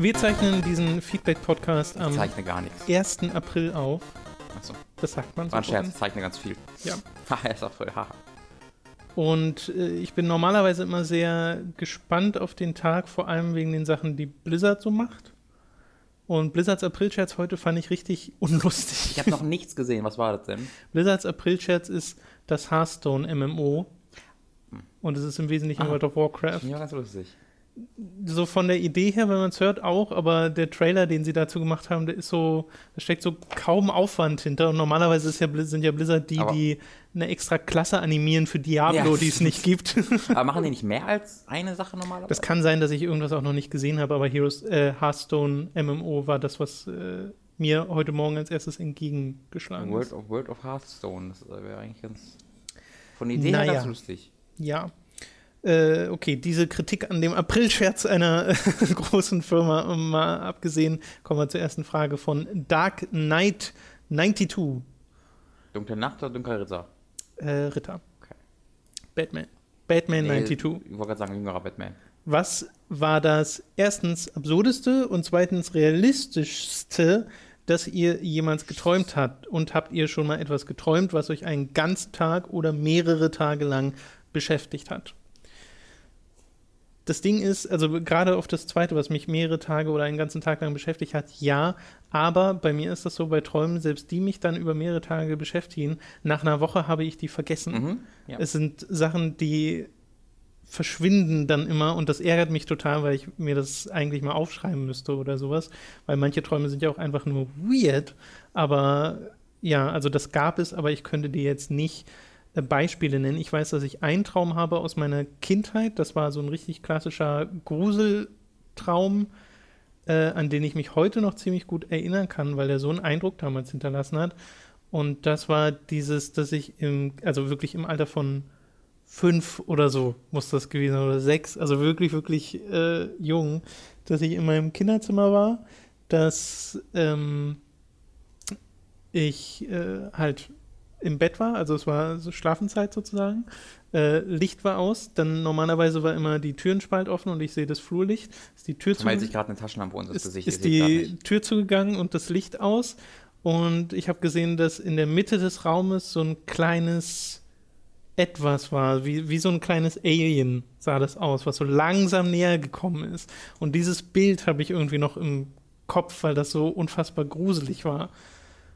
Wir zeichnen diesen Feedback-Podcast am Ich zeichne gar nichts. 1. April auf. Achso, Das sagt man so. war ein Scherz, ich zeichne ganz viel. Ja. Haha, ist auch voll, haha. Und äh, ich bin normalerweise immer sehr gespannt auf den Tag, vor allem wegen den Sachen, die Blizzard so macht. Und Blizzards Aprilscherz heute fand ich richtig unlustig. Ich habe noch nichts gesehen, was war das denn? Blizzards Aprilscherz ist das Hearthstone MMO. Und es ist im Wesentlichen Ah. World of Warcraft. Ja, ganz lustig. So von der Idee her, wenn man es hört, auch, aber der Trailer, den sie dazu gemacht haben, der ist so, da steckt so kaum Aufwand hinter. Und normalerweise ist ja, sind ja Blizzard die, Aber- die eine extra Klasse animieren für Diablo, Ja. die es nicht gibt. Aber machen die nicht mehr als eine Sache normalerweise? Das kann sein, dass ich irgendwas auch noch nicht gesehen habe, aber Heroes äh, Hearthstone MMO war das, was äh, mir heute Morgen als erstes entgegengeschlagen World ist. of, World of Hearthstone, das wäre eigentlich ganz. Von Idee her Naja. ganz lustig. Ja. Äh, okay, diese Kritik an dem Aprilscherz einer äh, großen Firma um mal abgesehen, kommen wir zur ersten Frage von Dark Knight 92 Dunkle Nacht oder Dunkler Ritter? äh, Ritter. Okay. Batman. Batman Nee, 92. Ich wollte gerade sagen, jüngerer Batman. Was war das erstens absurdeste und zweitens realistischste, das ihr jemals geträumt habt? Und habt ihr schon mal etwas geträumt, was euch einen ganzen Tag oder mehrere Tage lang beschäftigt hat? Das Ding ist, also gerade auf das zweite, was mich mehrere Tage oder einen ganzen Tag lang beschäftigt hat, ja, aber bei mir ist das so bei Träumen, selbst die mich dann über mehrere Tage beschäftigen, nach einer Woche habe ich die vergessen. Mhm. Ja. Es sind Sachen, die verschwinden dann immer und das ärgert mich total, weil ich mir das eigentlich mal aufschreiben müsste oder sowas, weil manche Träume sind ja auch einfach nur weird, aber ja, also das gab es, aber ich könnte dir jetzt nicht Beispiele nennen. Ich weiß, dass ich einen Traum habe aus meiner Kindheit, das war so ein richtig klassischer Gruseltraum, äh, an den ich mich heute noch ziemlich gut erinnern kann, weil der so einen Eindruck damals hinterlassen hat. Und das war dieses, dass ich im, also wirklich im Alter von fünf oder so muss das gewesen sein, oder sechs, also wirklich, wirklich äh, jung, dass ich in meinem Kinderzimmer war, dass ähm, ich äh, halt im Bett war, also es war so Schlafenszeit sozusagen, äh, Licht war aus, dann normalerweise war immer die Türenspalt offen und ich sehe das Flurlicht, ist die Tür Weil zu sich gerade eine Taschenlampe unter das Gesicht ist die. Tür zugegangen und das Licht aus. Und ich habe gesehen, dass in der Mitte des Raumes so ein kleines Etwas war, wie, wie so ein kleines Alien sah das aus, was so langsam näher gekommen ist. Und dieses Bild habe ich irgendwie noch im Kopf, weil das so unfassbar gruselig war.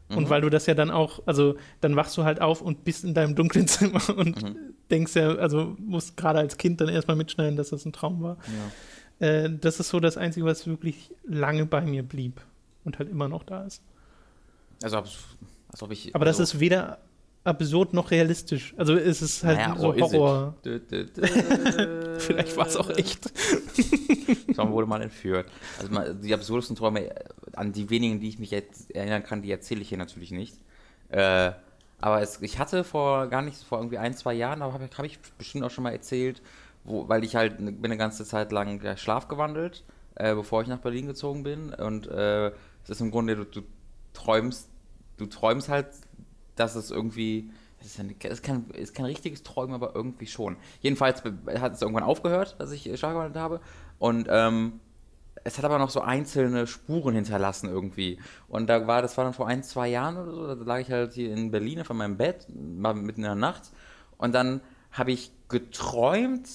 Und Mhm. weil du das ja dann auch, also dann wachst du halt auf und bist in deinem dunklen Zimmer und Mhm. denkst ja, also musst gerade als Kind dann erstmal mitschneiden, dass das ein Traum war. Ja. Äh, das ist so das Einzige, was wirklich lange bei mir blieb und halt immer noch da ist. Also, als ob ich. Aber das also, ist weder absurd noch realistisch. Also es ist halt naja, so? Horror. Vielleicht war es auch echt. Tom wurde mal entführt. Also die absurdesten Träume, an die wenigen, die ich mich jetzt erinnern kann, die erzähle ich hier natürlich nicht. Äh, aber es, ich hatte vor gar nicht, vor irgendwie ein, zwei Jahren, aber habe hab ich bestimmt auch schon mal erzählt, wo, weil ich halt ne- bin eine ganze Zeit lang äh, schlafgewandelt, äh, bevor ich nach Berlin gezogen bin. Und äh, es ist im Grunde, du, du träumst, du träumst halt, dass es irgendwie, es ist, eine, es ist, kein, ist kein richtiges Träumen, aber irgendwie schon. Jedenfalls hat es irgendwann aufgehört, dass ich äh, schlafgewandelt habe. Und ähm, es hat aber noch so einzelne Spuren hinterlassen irgendwie. Und da war, das war dann vor ein, zwei Jahren oder so, da lag ich halt hier in Berlin auf meinem Bett, mitten in der Nacht. Und dann habe ich geträumt,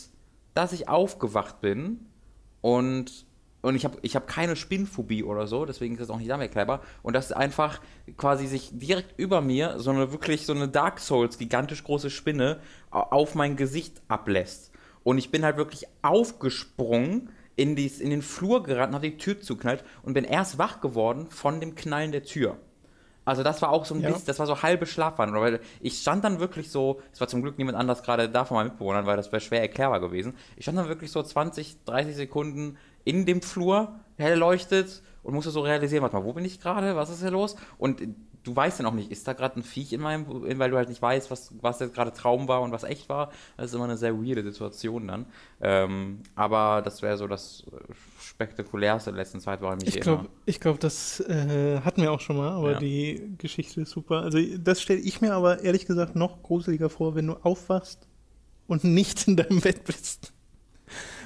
dass ich aufgewacht bin und, und ich habe ich hab keine Spinnphobie oder so, deswegen ist das auch nicht damit clever. Und dass einfach quasi sich direkt über mir so eine wirklich so eine Dark Souls gigantisch große Spinne au- auf mein Gesicht ablässt. Und ich bin halt wirklich aufgesprungen, in, dies, in den Flur gerannt und habe die Tür zuknallt und bin erst wach geworden von dem Knallen der Tür. Also das war auch so ein Ja. bisschen, das war so halbe Schlafwandlung, weil ich stand dann wirklich so, es war zum Glück niemand anders gerade da von meinen Mitbewohnern, weil das wäre schwer erklärbar gewesen. Ich stand dann wirklich so 20, 30 Sekunden in dem Flur, hell leuchtet und musste so realisieren, warte mal, wo bin ich gerade, was ist hier los? Und du weißt dann auch nicht, ist da gerade ein Viech in meinem, weil du halt nicht weißt, was, was jetzt gerade Traum war und was echt war. Das ist immer eine sehr weirde Situation dann. Ähm, aber das wäre so das spektakulärste der letzten Zeit war Ich glaube, glaub, das äh, hatten wir auch schon mal, aber ja. die Geschichte ist super. Also das stelle ich mir aber ehrlich gesagt noch gruseliger vor, wenn du aufwachst und nicht in deinem Bett bist.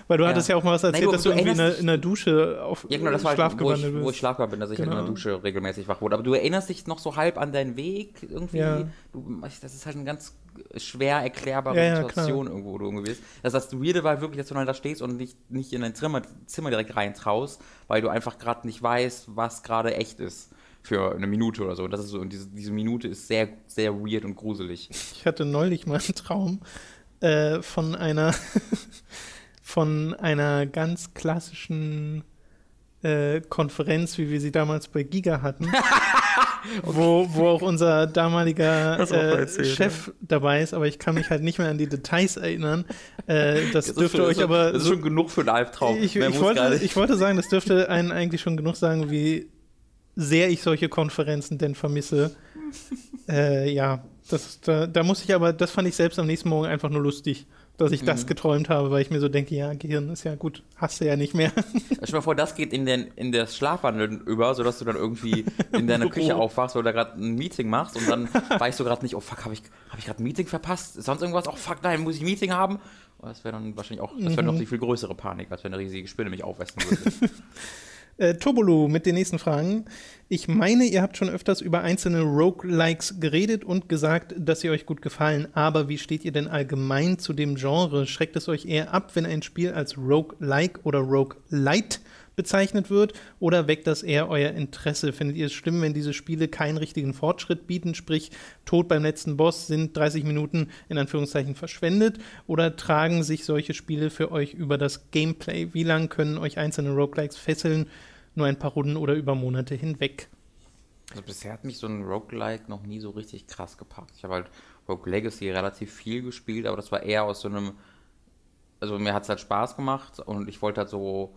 Weil du ja. hattest ja auch mal was erzählt, Nein, du, dass du, du irgendwie in der, in der, Dusche auf ja, genau, das war Schlaf wo ich, wo ich schlafbar bin, dass ich genau. in der Dusche regelmäßig wach wurde. Aber du erinnerst dich noch so halb an deinen Weg irgendwie. Ja. Du, das ist halt eine ganz schwer erklärbare ja, Situation irgendwo, wo du irgendwie bist. Das heißt, das Weirde war wirklich, dass du halt da stehst und nicht, nicht in dein Zimmer, Zimmer direkt reintraust, weil du einfach gerade nicht weißt, was gerade echt ist für eine Minute oder so. Und das ist so, und diese, diese Minute ist sehr, sehr weird und gruselig. Ich hatte neulich mal einen Traum äh, von einer von einer ganz klassischen äh, Konferenz, wie wir sie damals bei Giga hatten, okay. wo, wo auch unser damaliger äh, erzählt, Chef ja. dabei ist, aber ich kann mich halt nicht mehr an die Details erinnern. Äh, das, das dürfte euch so, aber. Das ist so, schon genug für einen Albtraum. Ich, ich, wollte, ich wollte sagen, das dürfte einen eigentlich schon genug sagen, wie sehr ich solche Konferenzen denn vermisse. äh, ja, das, da, da muss ich aber, das fand ich selbst am nächsten Morgen einfach nur lustig dass ich mhm. das geträumt habe, weil ich mir so denke, ja, Gehirn ist ja gut, hast du ja nicht mehr. Stell dir mal vor, das geht in, den, in das Schlafwandeln über, sodass du dann irgendwie in deiner Küche aufwachst oder gerade ein Meeting machst und dann weißt du gerade nicht, oh fuck, habe ich, hab ich gerade ein Meeting verpasst? Sonst irgendwas? Oh fuck, nein, muss ich ein Meeting haben? Das wäre dann wahrscheinlich auch, das wäre mhm. noch die viel größere Panik, als wenn eine riesige Spinne mich aufwessen würde. Äh, Turbolu mit den nächsten Fragen. Ich meine, ihr habt schon öfters über einzelne Roguelikes geredet und gesagt, dass sie euch gut gefallen. Aber wie steht ihr denn allgemein zu dem Genre? Schreckt es euch eher ab, wenn ein Spiel als Roguelike oder Roguelite bezeichnet wird? Oder weckt das eher euer Interesse? Findet ihr es schlimm, wenn diese Spiele keinen richtigen Fortschritt bieten, sprich Tod beim letzten Boss sind 30 Minuten in Anführungszeichen verschwendet? Oder tragen sich solche Spiele für euch über das Gameplay? Wie lang können euch einzelne Roguelikes fesseln? Nur ein paar Runden oder über Monate hinweg? Also bisher hat mich so ein Roguelike noch nie so richtig krass gepackt. Ich habe halt Rogue Legacy relativ viel gespielt, aber das war eher aus so einem also mir hat es halt Spaß gemacht und ich wollte halt so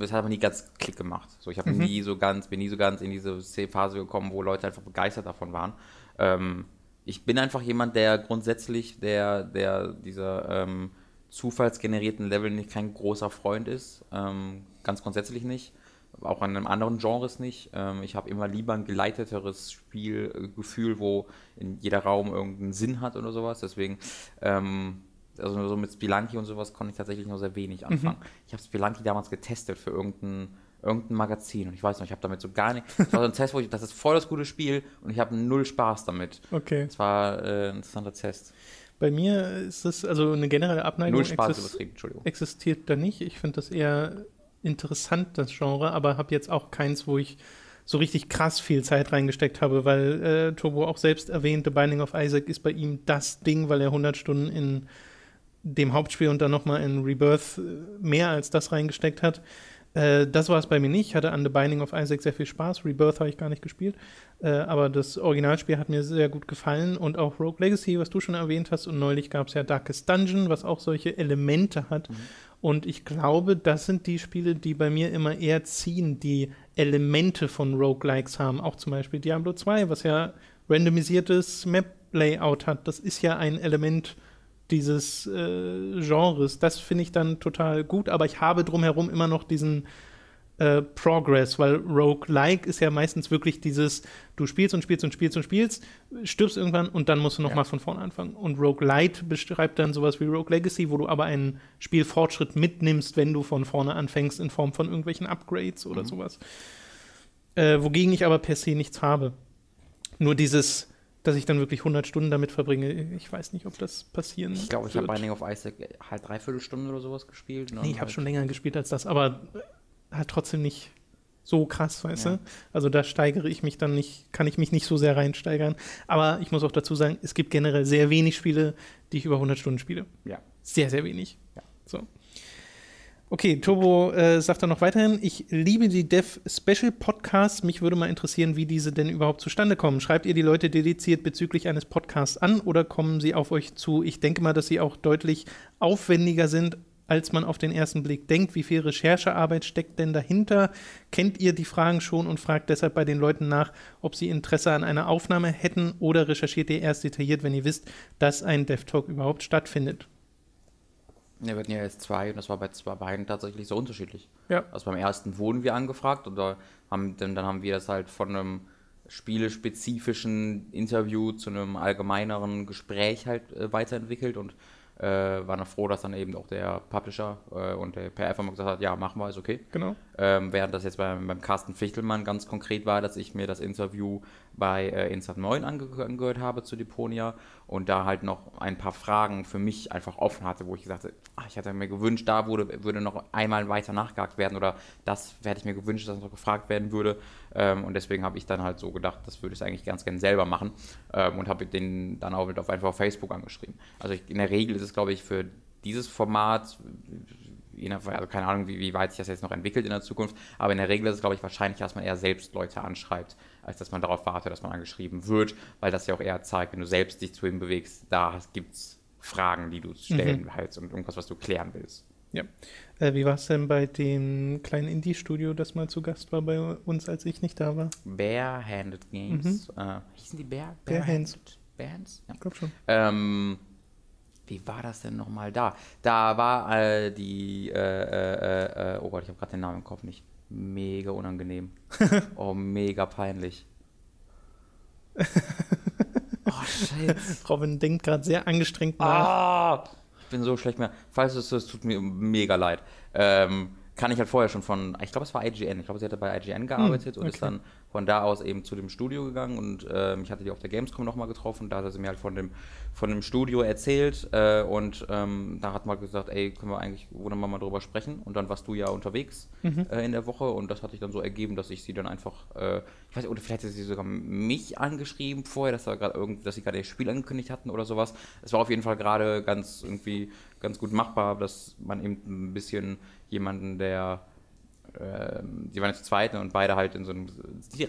es hat aber nie ganz Klick gemacht. So, ich habe mhm. nie so ganz, bin nie so ganz in diese Phase gekommen, wo Leute einfach begeistert davon waren. Ähm, ich bin einfach jemand, der grundsätzlich der, der dieser ähm, zufallsgenerierten Level nicht kein großer Freund ist. Ähm, ganz grundsätzlich nicht. Auch an einem anderen Genres nicht. Ähm, ich habe immer lieber ein geleiteteres Spielgefühl, wo in jeder Raum irgendeinen Sinn hat oder sowas. Deswegen ähm, also so mit Spelunky und sowas konnte ich tatsächlich nur sehr wenig mhm. anfangen. Mhm. Ich habe Spelunky damals getestet für irgendein, irgendein Magazin und ich weiß noch, ich habe damit so gar nicht. Das war so ein Test, wo ich, das ist voll das gute Spiel und ich habe null Spaß damit. Okay. Das war äh, ein interessanter Test. Bei mir ist das, also eine generelle Abneigung Null Spaß übertrieben, Entschuldigung. existiert da nicht. Ich finde das eher interessant, das Genre, aber habe jetzt auch keins, wo ich so richtig krass viel Zeit reingesteckt habe, weil äh, Turbo auch selbst erwähnte, Binding of Isaac ist bei ihm das Ding, weil er 100 Stunden in dem Hauptspiel und dann nochmal in Rebirth äh, mehr als das reingesteckt hat. Äh, das war es bei mir nicht. Ich hatte an The Binding of Isaac sehr viel Spaß. Rebirth habe ich gar nicht gespielt. Äh, aber das Originalspiel hat mir sehr gut gefallen. Und auch Rogue Legacy, was du schon erwähnt hast. Und neulich gab es ja Darkest Dungeon, was auch solche Elemente hat. Mhm. Und ich glaube, das sind die Spiele, die bei mir immer eher ziehen, die Elemente von Roguelikes haben. Auch zum Beispiel Diablo 2, was ja randomisiertes Map-Layout hat. Das ist ja ein Element dieses äh, Genres. Das finde ich dann total gut, aber ich habe drumherum immer noch diesen äh, Progress, weil Rogue-like ist ja meistens wirklich dieses, du spielst und spielst und spielst und spielst, stirbst irgendwann und dann musst du nochmal ja. von vorne anfangen. Und Rogue-Lite beschreibt dann sowas wie Rogue Legacy, wo du aber einen Spielfortschritt mitnimmst, wenn du von vorne anfängst, in Form von irgendwelchen Upgrades oder mhm. sowas. Äh, wogegen ich aber per se nichts habe. Nur dieses dass ich dann wirklich 100 Stunden damit verbringe. Ich weiß nicht, ob das passieren Ich glaube, ich habe Binding of Isaac halt dreiviertel Stunde oder sowas gespielt. Ne? Nee, ich habe halt schon länger gespielt als das, aber halt trotzdem nicht so krass, weißt ja. du? Also da steigere ich mich dann nicht, kann ich mich nicht so sehr reinsteigern. Aber ich muss auch dazu sagen, es gibt generell sehr wenig Spiele, die ich über 100 Stunden spiele. Ja. Sehr, sehr wenig. Ja. So. Okay, Turbo äh, sagt dann noch weiterhin, ich liebe die Dev Special Podcasts. Mich würde mal interessieren, wie diese denn überhaupt zustande kommen. Schreibt ihr die Leute dediziert bezüglich eines Podcasts an oder kommen sie auf euch zu? Ich denke mal, dass sie auch deutlich aufwendiger sind als man auf den ersten Blick denkt? Wie viel Recherchearbeit steckt denn dahinter? Kennt ihr die Fragen schon und fragt deshalb bei den Leuten nach, ob sie Interesse an einer Aufnahme hätten oder recherchiert ihr erst detailliert, wenn ihr wisst, dass ein DevTalk überhaupt stattfindet? Ja, wir hatten ja jetzt zwei und das war bei zwei beiden tatsächlich so unterschiedlich. Ja. Also beim ersten wurden wir angefragt und haben, dann, dann haben wir das halt von einem spielespezifischen Interview zu einem allgemeineren Gespräch halt äh, weiterentwickelt und äh, waren froh, dass dann eben auch der Publisher äh, und der PR einfach mal gesagt hat, ja, machen wir, ist okay. Genau. Ähm, während das jetzt beim, beim Carsten Fichtelmann ganz konkret war, dass ich mir das Interview bei äh, Insat 9 ange angehört habe zu Deponia und da halt noch ein paar Fragen für mich einfach offen hatte, wo ich gesagt habe, ach, ich hatte mir gewünscht, da wurde, würde noch einmal weiter nachgehakt werden oder das hätte ich mir gewünscht, dass noch gefragt werden würde. Ähm, und deswegen habe ich dann halt so gedacht, das würde ich eigentlich ganz gerne selber machen ähm, und habe den dann auch auf einfach auf Facebook angeschrieben. Also ich, in der Regel ist es, glaube ich, für dieses Format also keine Ahnung, wie, wie, weit sich das jetzt noch entwickelt in der Zukunft, aber in der Regel ist es, glaube ich, wahrscheinlich, dass man eher selbst Leute anschreibt, als dass man darauf wartet, dass man angeschrieben wird, weil das ja auch eher zeigt, wenn du selbst dich zu ihm bewegst, da gibt es Fragen, die du stellen mhm. willst und irgendwas, was du klären willst. Ja. Äh, wie war es denn bei dem kleinen Indie-Studio, das mal zu Gast war bei uns, als ich nicht da war? Barehanded Games. Mhm. Äh, hießen die Bear? Barehanded? Barehands? Ja. Ich glaube schon. Ähm, wie war das denn nochmal da? Da war äh, die, äh, äh, äh, oh Gott, ich habe gerade den Namen im Kopf nicht. Mega unangenehm. oh, mega peinlich. oh, Scheiße. Robin denkt gerade sehr angestrengt nach. Ah, ich bin so schlecht mehr. Falls es ist, tut mir mega leid. Ähm, kann ich halt vorher schon von, ich glaube, es war IGN. Ich glaube, sie hatte bei IGN gearbeitet hm, okay. und ist dann von da aus eben zu dem Studio gegangen und äh, ich hatte die auf der Gamescom nochmal getroffen. Da hat sie mir halt von dem, von dem Studio erzählt äh, und ähm, da hat man gesagt, ey, können wir eigentlich wunderbar mal drüber sprechen. Und dann warst du ja unterwegs mhm. äh, in der Woche und das hat sich dann so ergeben, dass ich sie dann einfach, äh, ich weiß nicht, oder vielleicht hat sie sogar mich angeschrieben vorher, dass, da irgend, dass sie gerade das Spiel angekündigt hatten oder sowas. Es war auf jeden Fall gerade ganz irgendwie ganz gut machbar, dass man eben ein bisschen jemanden, der ähm, die waren jetzt zweite und beide halt in so einem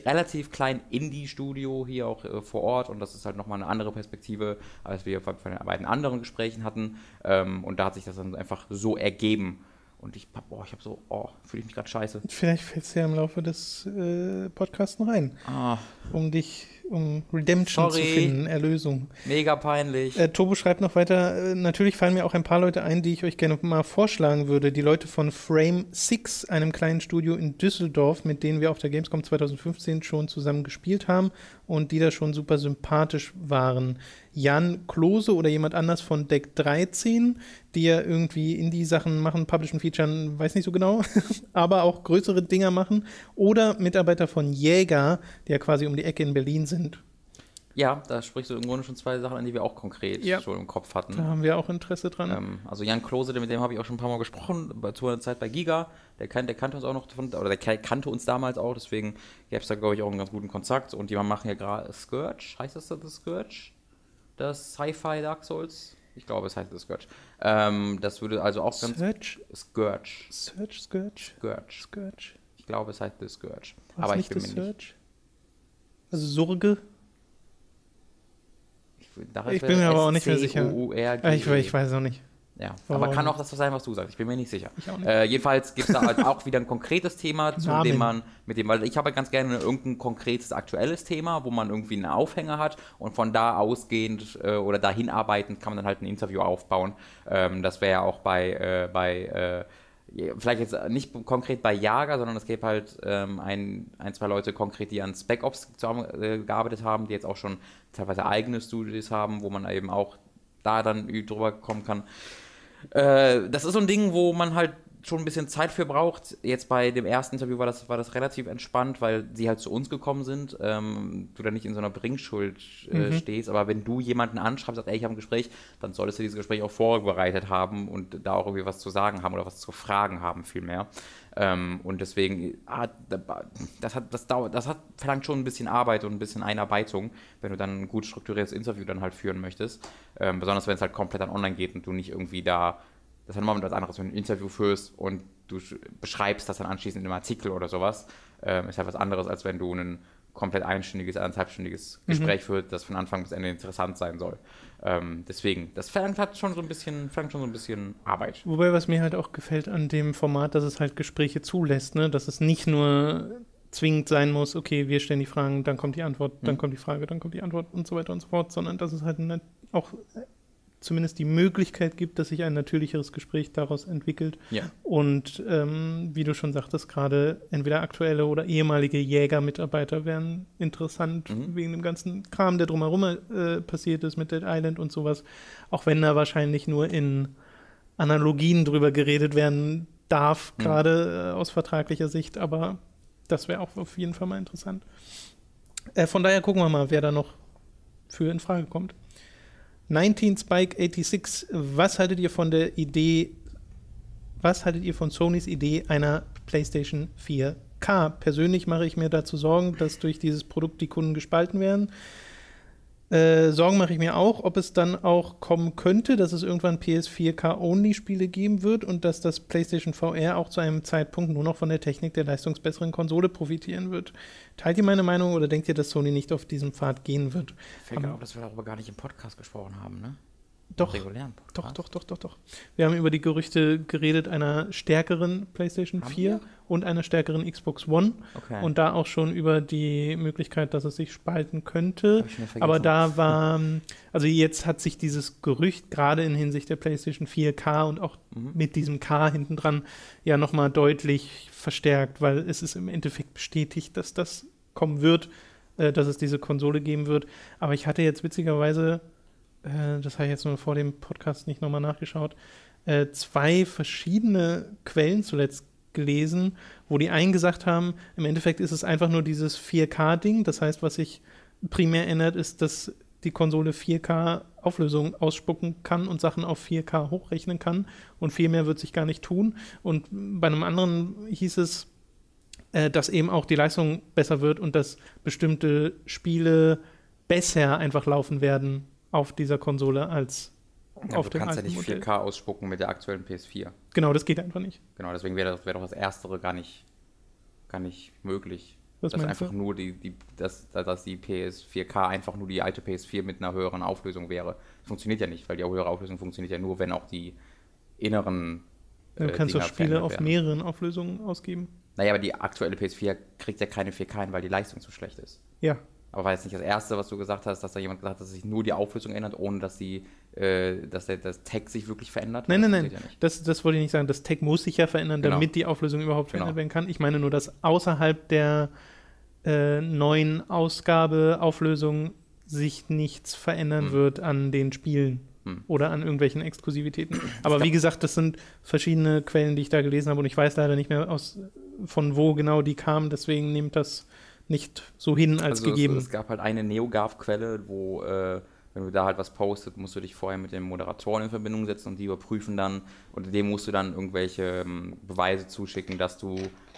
relativ kleinen Indie-Studio hier auch äh, vor Ort und das ist halt nochmal eine andere Perspektive, als wir von, den beiden anderen Gesprächen hatten ähm, und da hat sich das dann einfach so ergeben und ich, boah, ich habe so, oh, fühle ich mich gerade scheiße. Vielleicht fällt es ja im Laufe des äh, Podcasts rein, ah. um dich um Redemption Sorry. zu finden, Erlösung. Mega peinlich. Äh, Tobo schreibt noch weiter, äh, natürlich fallen mir auch ein paar Leute ein, die ich euch gerne mal vorschlagen würde. Die Leute von Frame 6, einem kleinen Studio in Düsseldorf, mit denen wir auf der Gamescom 2015 schon zusammen gespielt haben und die da schon super sympathisch waren. Jan Klose oder jemand anders von Deck 13, die ja irgendwie Indie-Sachen machen, Publishen, Featuren, weiß nicht so genau, aber auch größere Dinger machen. Oder Mitarbeiter von Jäger, die ja quasi um die Ecke in Berlin sind. Ja, da sprichst du im Grunde schon zwei Sachen an, die wir auch konkret ja. schon im Kopf hatten. Da haben wir auch Interesse dran. Ähm, also Jan Klose, mit dem habe ich auch schon ein paar Mal gesprochen, zu einer Zeit bei Giga. Der, kan der kannte uns auch noch, von, oder der kannte uns damals auch, deswegen gäbe es da, glaube ich, auch einen ganz guten Kontakt. Und die machen ja gerade Scourge, heißt das das Scourge? das Sci-Fi Dark Souls. Ich glaube, es heißt The Scourge. Ähm, das würde also auch ganz. Search? Scourge. Search, Scourge? Scourge. Scourge. Ich glaube, es heißt The Scourge. Was Aber ich bin mir Search? nicht. Also Sorge? Ich, bin mir aber auch nicht mehr sicher. Ich, ich weiß auch nicht. Ja, Warum? aber kann auch das sein, was du sagst. Ich bin mir nicht sicher. Nicht. Äh, jedenfalls gibt es da halt auch wieder ein konkretes Thema, zu Namen. dem man, mit dem, weil ich habe ganz gerne irgendein konkretes aktuelles Thema, wo man irgendwie einen Aufhänger hat und von da ausgehend äh, oder dahin arbeitend kann man dann halt ein Interview aufbauen. Ähm, das wäre ja auch bei, äh, bei äh, vielleicht jetzt nicht konkret bei Jager, sondern es gibt halt ähm, ein, ein, zwei Leute konkret, die an Spec Ops äh, gearbeitet haben, die jetzt auch schon teilweise eigene Studios haben, wo man eben auch da dann drüber kommen kann. Äh, das ist so ein Ding, wo man halt schon ein bisschen Zeit für braucht. Jetzt bei dem ersten Interview war das, war das relativ entspannt, weil sie halt zu uns gekommen sind. Ähm, du da nicht in so einer Bringschuld äh, mhm. stehst. Aber wenn du jemanden anschreibst, sagst, ey, ich habe ein Gespräch, dann solltest du dieses Gespräch auch vorbereitet haben und da auch irgendwie was zu sagen haben oder was zu fragen haben, vielmehr. Ähm, und deswegen, ah, das, hat, das, dauert, das hat, verlangt schon ein bisschen Arbeit und ein bisschen Einarbeitung, wenn du dann ein gut strukturiertes Interview dann halt führen möchtest. Ähm, besonders wenn es halt komplett dann online geht und du nicht irgendwie da, das ist halt nochmal was anderes, wenn du ein Interview führst und du beschreibst das dann anschließend in einem Artikel oder sowas. Ähm, ist halt was anderes, als wenn du einen komplett einstündiges, anderthalbstündiges Gespräch führt, das von Anfang bis Ende interessant sein soll. Ähm, deswegen, das verlangt hat schon so ein bisschen, verlangt schon so ein bisschen Arbeit. Wobei, was mir halt auch gefällt an dem Format, dass es halt Gespräche zulässt, ne? Dass es nicht nur zwingend sein muss, okay, wir stellen die Fragen, dann kommt die Antwort, dann Mhm. kommt die Frage, dann kommt die Antwort und so weiter und so fort, sondern dass es halt auch zumindest die Möglichkeit gibt, dass sich ein natürlicheres Gespräch daraus entwickelt. Ja. Und ähm, wie du schon sagtest, gerade entweder aktuelle oder ehemalige Jägermitarbeiter wären interessant Mhm. wegen dem ganzen Kram, der drumherum äh, passiert ist mit Dead Island und sowas. Auch wenn da wahrscheinlich nur in Analogien drüber geredet werden darf, Mhm. gerade äh, aus vertraglicher Sicht, aber das wäre auch auf jeden Fall mal interessant. Äh, von daher gucken wir mal, wer da noch für in Frage kommt. 19 Spike 86, was haltet ihr von der Idee, was haltet ihr von Sonys Idee einer PlayStation 4K? Persönlich mache ich mir dazu Sorgen, dass durch dieses Produkt die Kunden gespalten werden. Äh, Sorgen mache ich mir auch, ob es dann auch kommen könnte, dass es irgendwann PS4K-Only-Spiele geben wird und dass das PlayStation VR auch zu einem Zeitpunkt nur noch von der Technik der leistungsbesseren Konsole profitieren wird. Teilt ihr meine Meinung oder denkt ihr, dass Sony nicht auf diesem Pfad gehen wird? Fällt mir auf, dass wir darüber gar nicht im Podcast gesprochen haben, ne? Doch, regulären Podcast. Doch, doch, doch, doch, doch. Wir haben über die Gerüchte geredet einer stärkeren PlayStation Haben 4 wir? und einer stärkeren Xbox One Okay. und da auch schon über die Möglichkeit, dass es sich spalten könnte. Aber da war, also jetzt hat sich dieses Gerücht gerade in Hinsicht der PlayStation 4K und auch Mhm. mit diesem K hinten dran ja nochmal deutlich verstärkt, weil es ist im Endeffekt bestätigt, dass das kommen wird, äh, dass es diese Konsole geben wird. Aber ich hatte jetzt witzigerweise, äh, das habe ich jetzt nur vor dem Podcast nicht nochmal nachgeschaut, äh, zwei verschiedene Quellen zuletzt gelesen, wo die einen gesagt haben, im Endeffekt ist es einfach nur dieses 4K-Ding. Das heißt, was sich primär ändert, ist, dass die Konsole 4K Auflösung ausspucken kann und Sachen auf 4K hochrechnen kann. Und viel mehr wird sich gar nicht tun. Und bei einem anderen hieß es, äh, dass eben auch die Leistung besser wird und dass bestimmte Spiele besser einfach laufen werden auf dieser Konsole als Ja, auf du dem kannst ja nicht Modell. 4K ausspucken mit der aktuellen PS4. Genau, das geht einfach nicht. Genau, deswegen wäre das wär doch das Erstere gar nicht, gar nicht möglich. Was dass einfach du? nur die, die dass, dass die PS4K einfach nur die alte PS4 mit einer höheren Auflösung wäre. Funktioniert ja nicht, weil die höhere Auflösung funktioniert ja nur, wenn auch die inneren. Du äh, kannst doch Dinger Spiele verändert auf werden. mehreren Auflösungen ausgeben. Naja, aber die aktuelle PS4 kriegt ja keine 4K hin, weil die Leistung zu schlecht ist. Ja, Aber war jetzt nicht das Erste, was du gesagt hast, dass da jemand gesagt hat, dass sich nur die Auflösung ändert, ohne dass, die, äh, dass der, das Tag sich wirklich verändert? Nein, Das nein, nein. Ja. Das, das wollte ich nicht sagen. Das Tag muss sich ja verändern, Genau. damit die Auflösung überhaupt Genau. verändert werden kann. Ich meine nur, dass außerhalb der äh, neuen Ausgabe Auflösung sich nichts verändern Hm. wird an den Spielen Hm. oder an irgendwelchen Exklusivitäten. Aber wie gesagt, das sind verschiedene Quellen, die ich da gelesen habe und ich weiß leider nicht mehr aus von wo genau die kamen. Deswegen nehmt das nicht so hin als also gegeben. Es, es gab halt eine NeoGAF-Quelle, wo, äh, wenn du da halt was postet, musst du dich vorher mit den Moderatoren in Verbindung setzen und die überprüfen dann und dem musst du dann irgendwelche ähm, Beweise zuschicken, dass du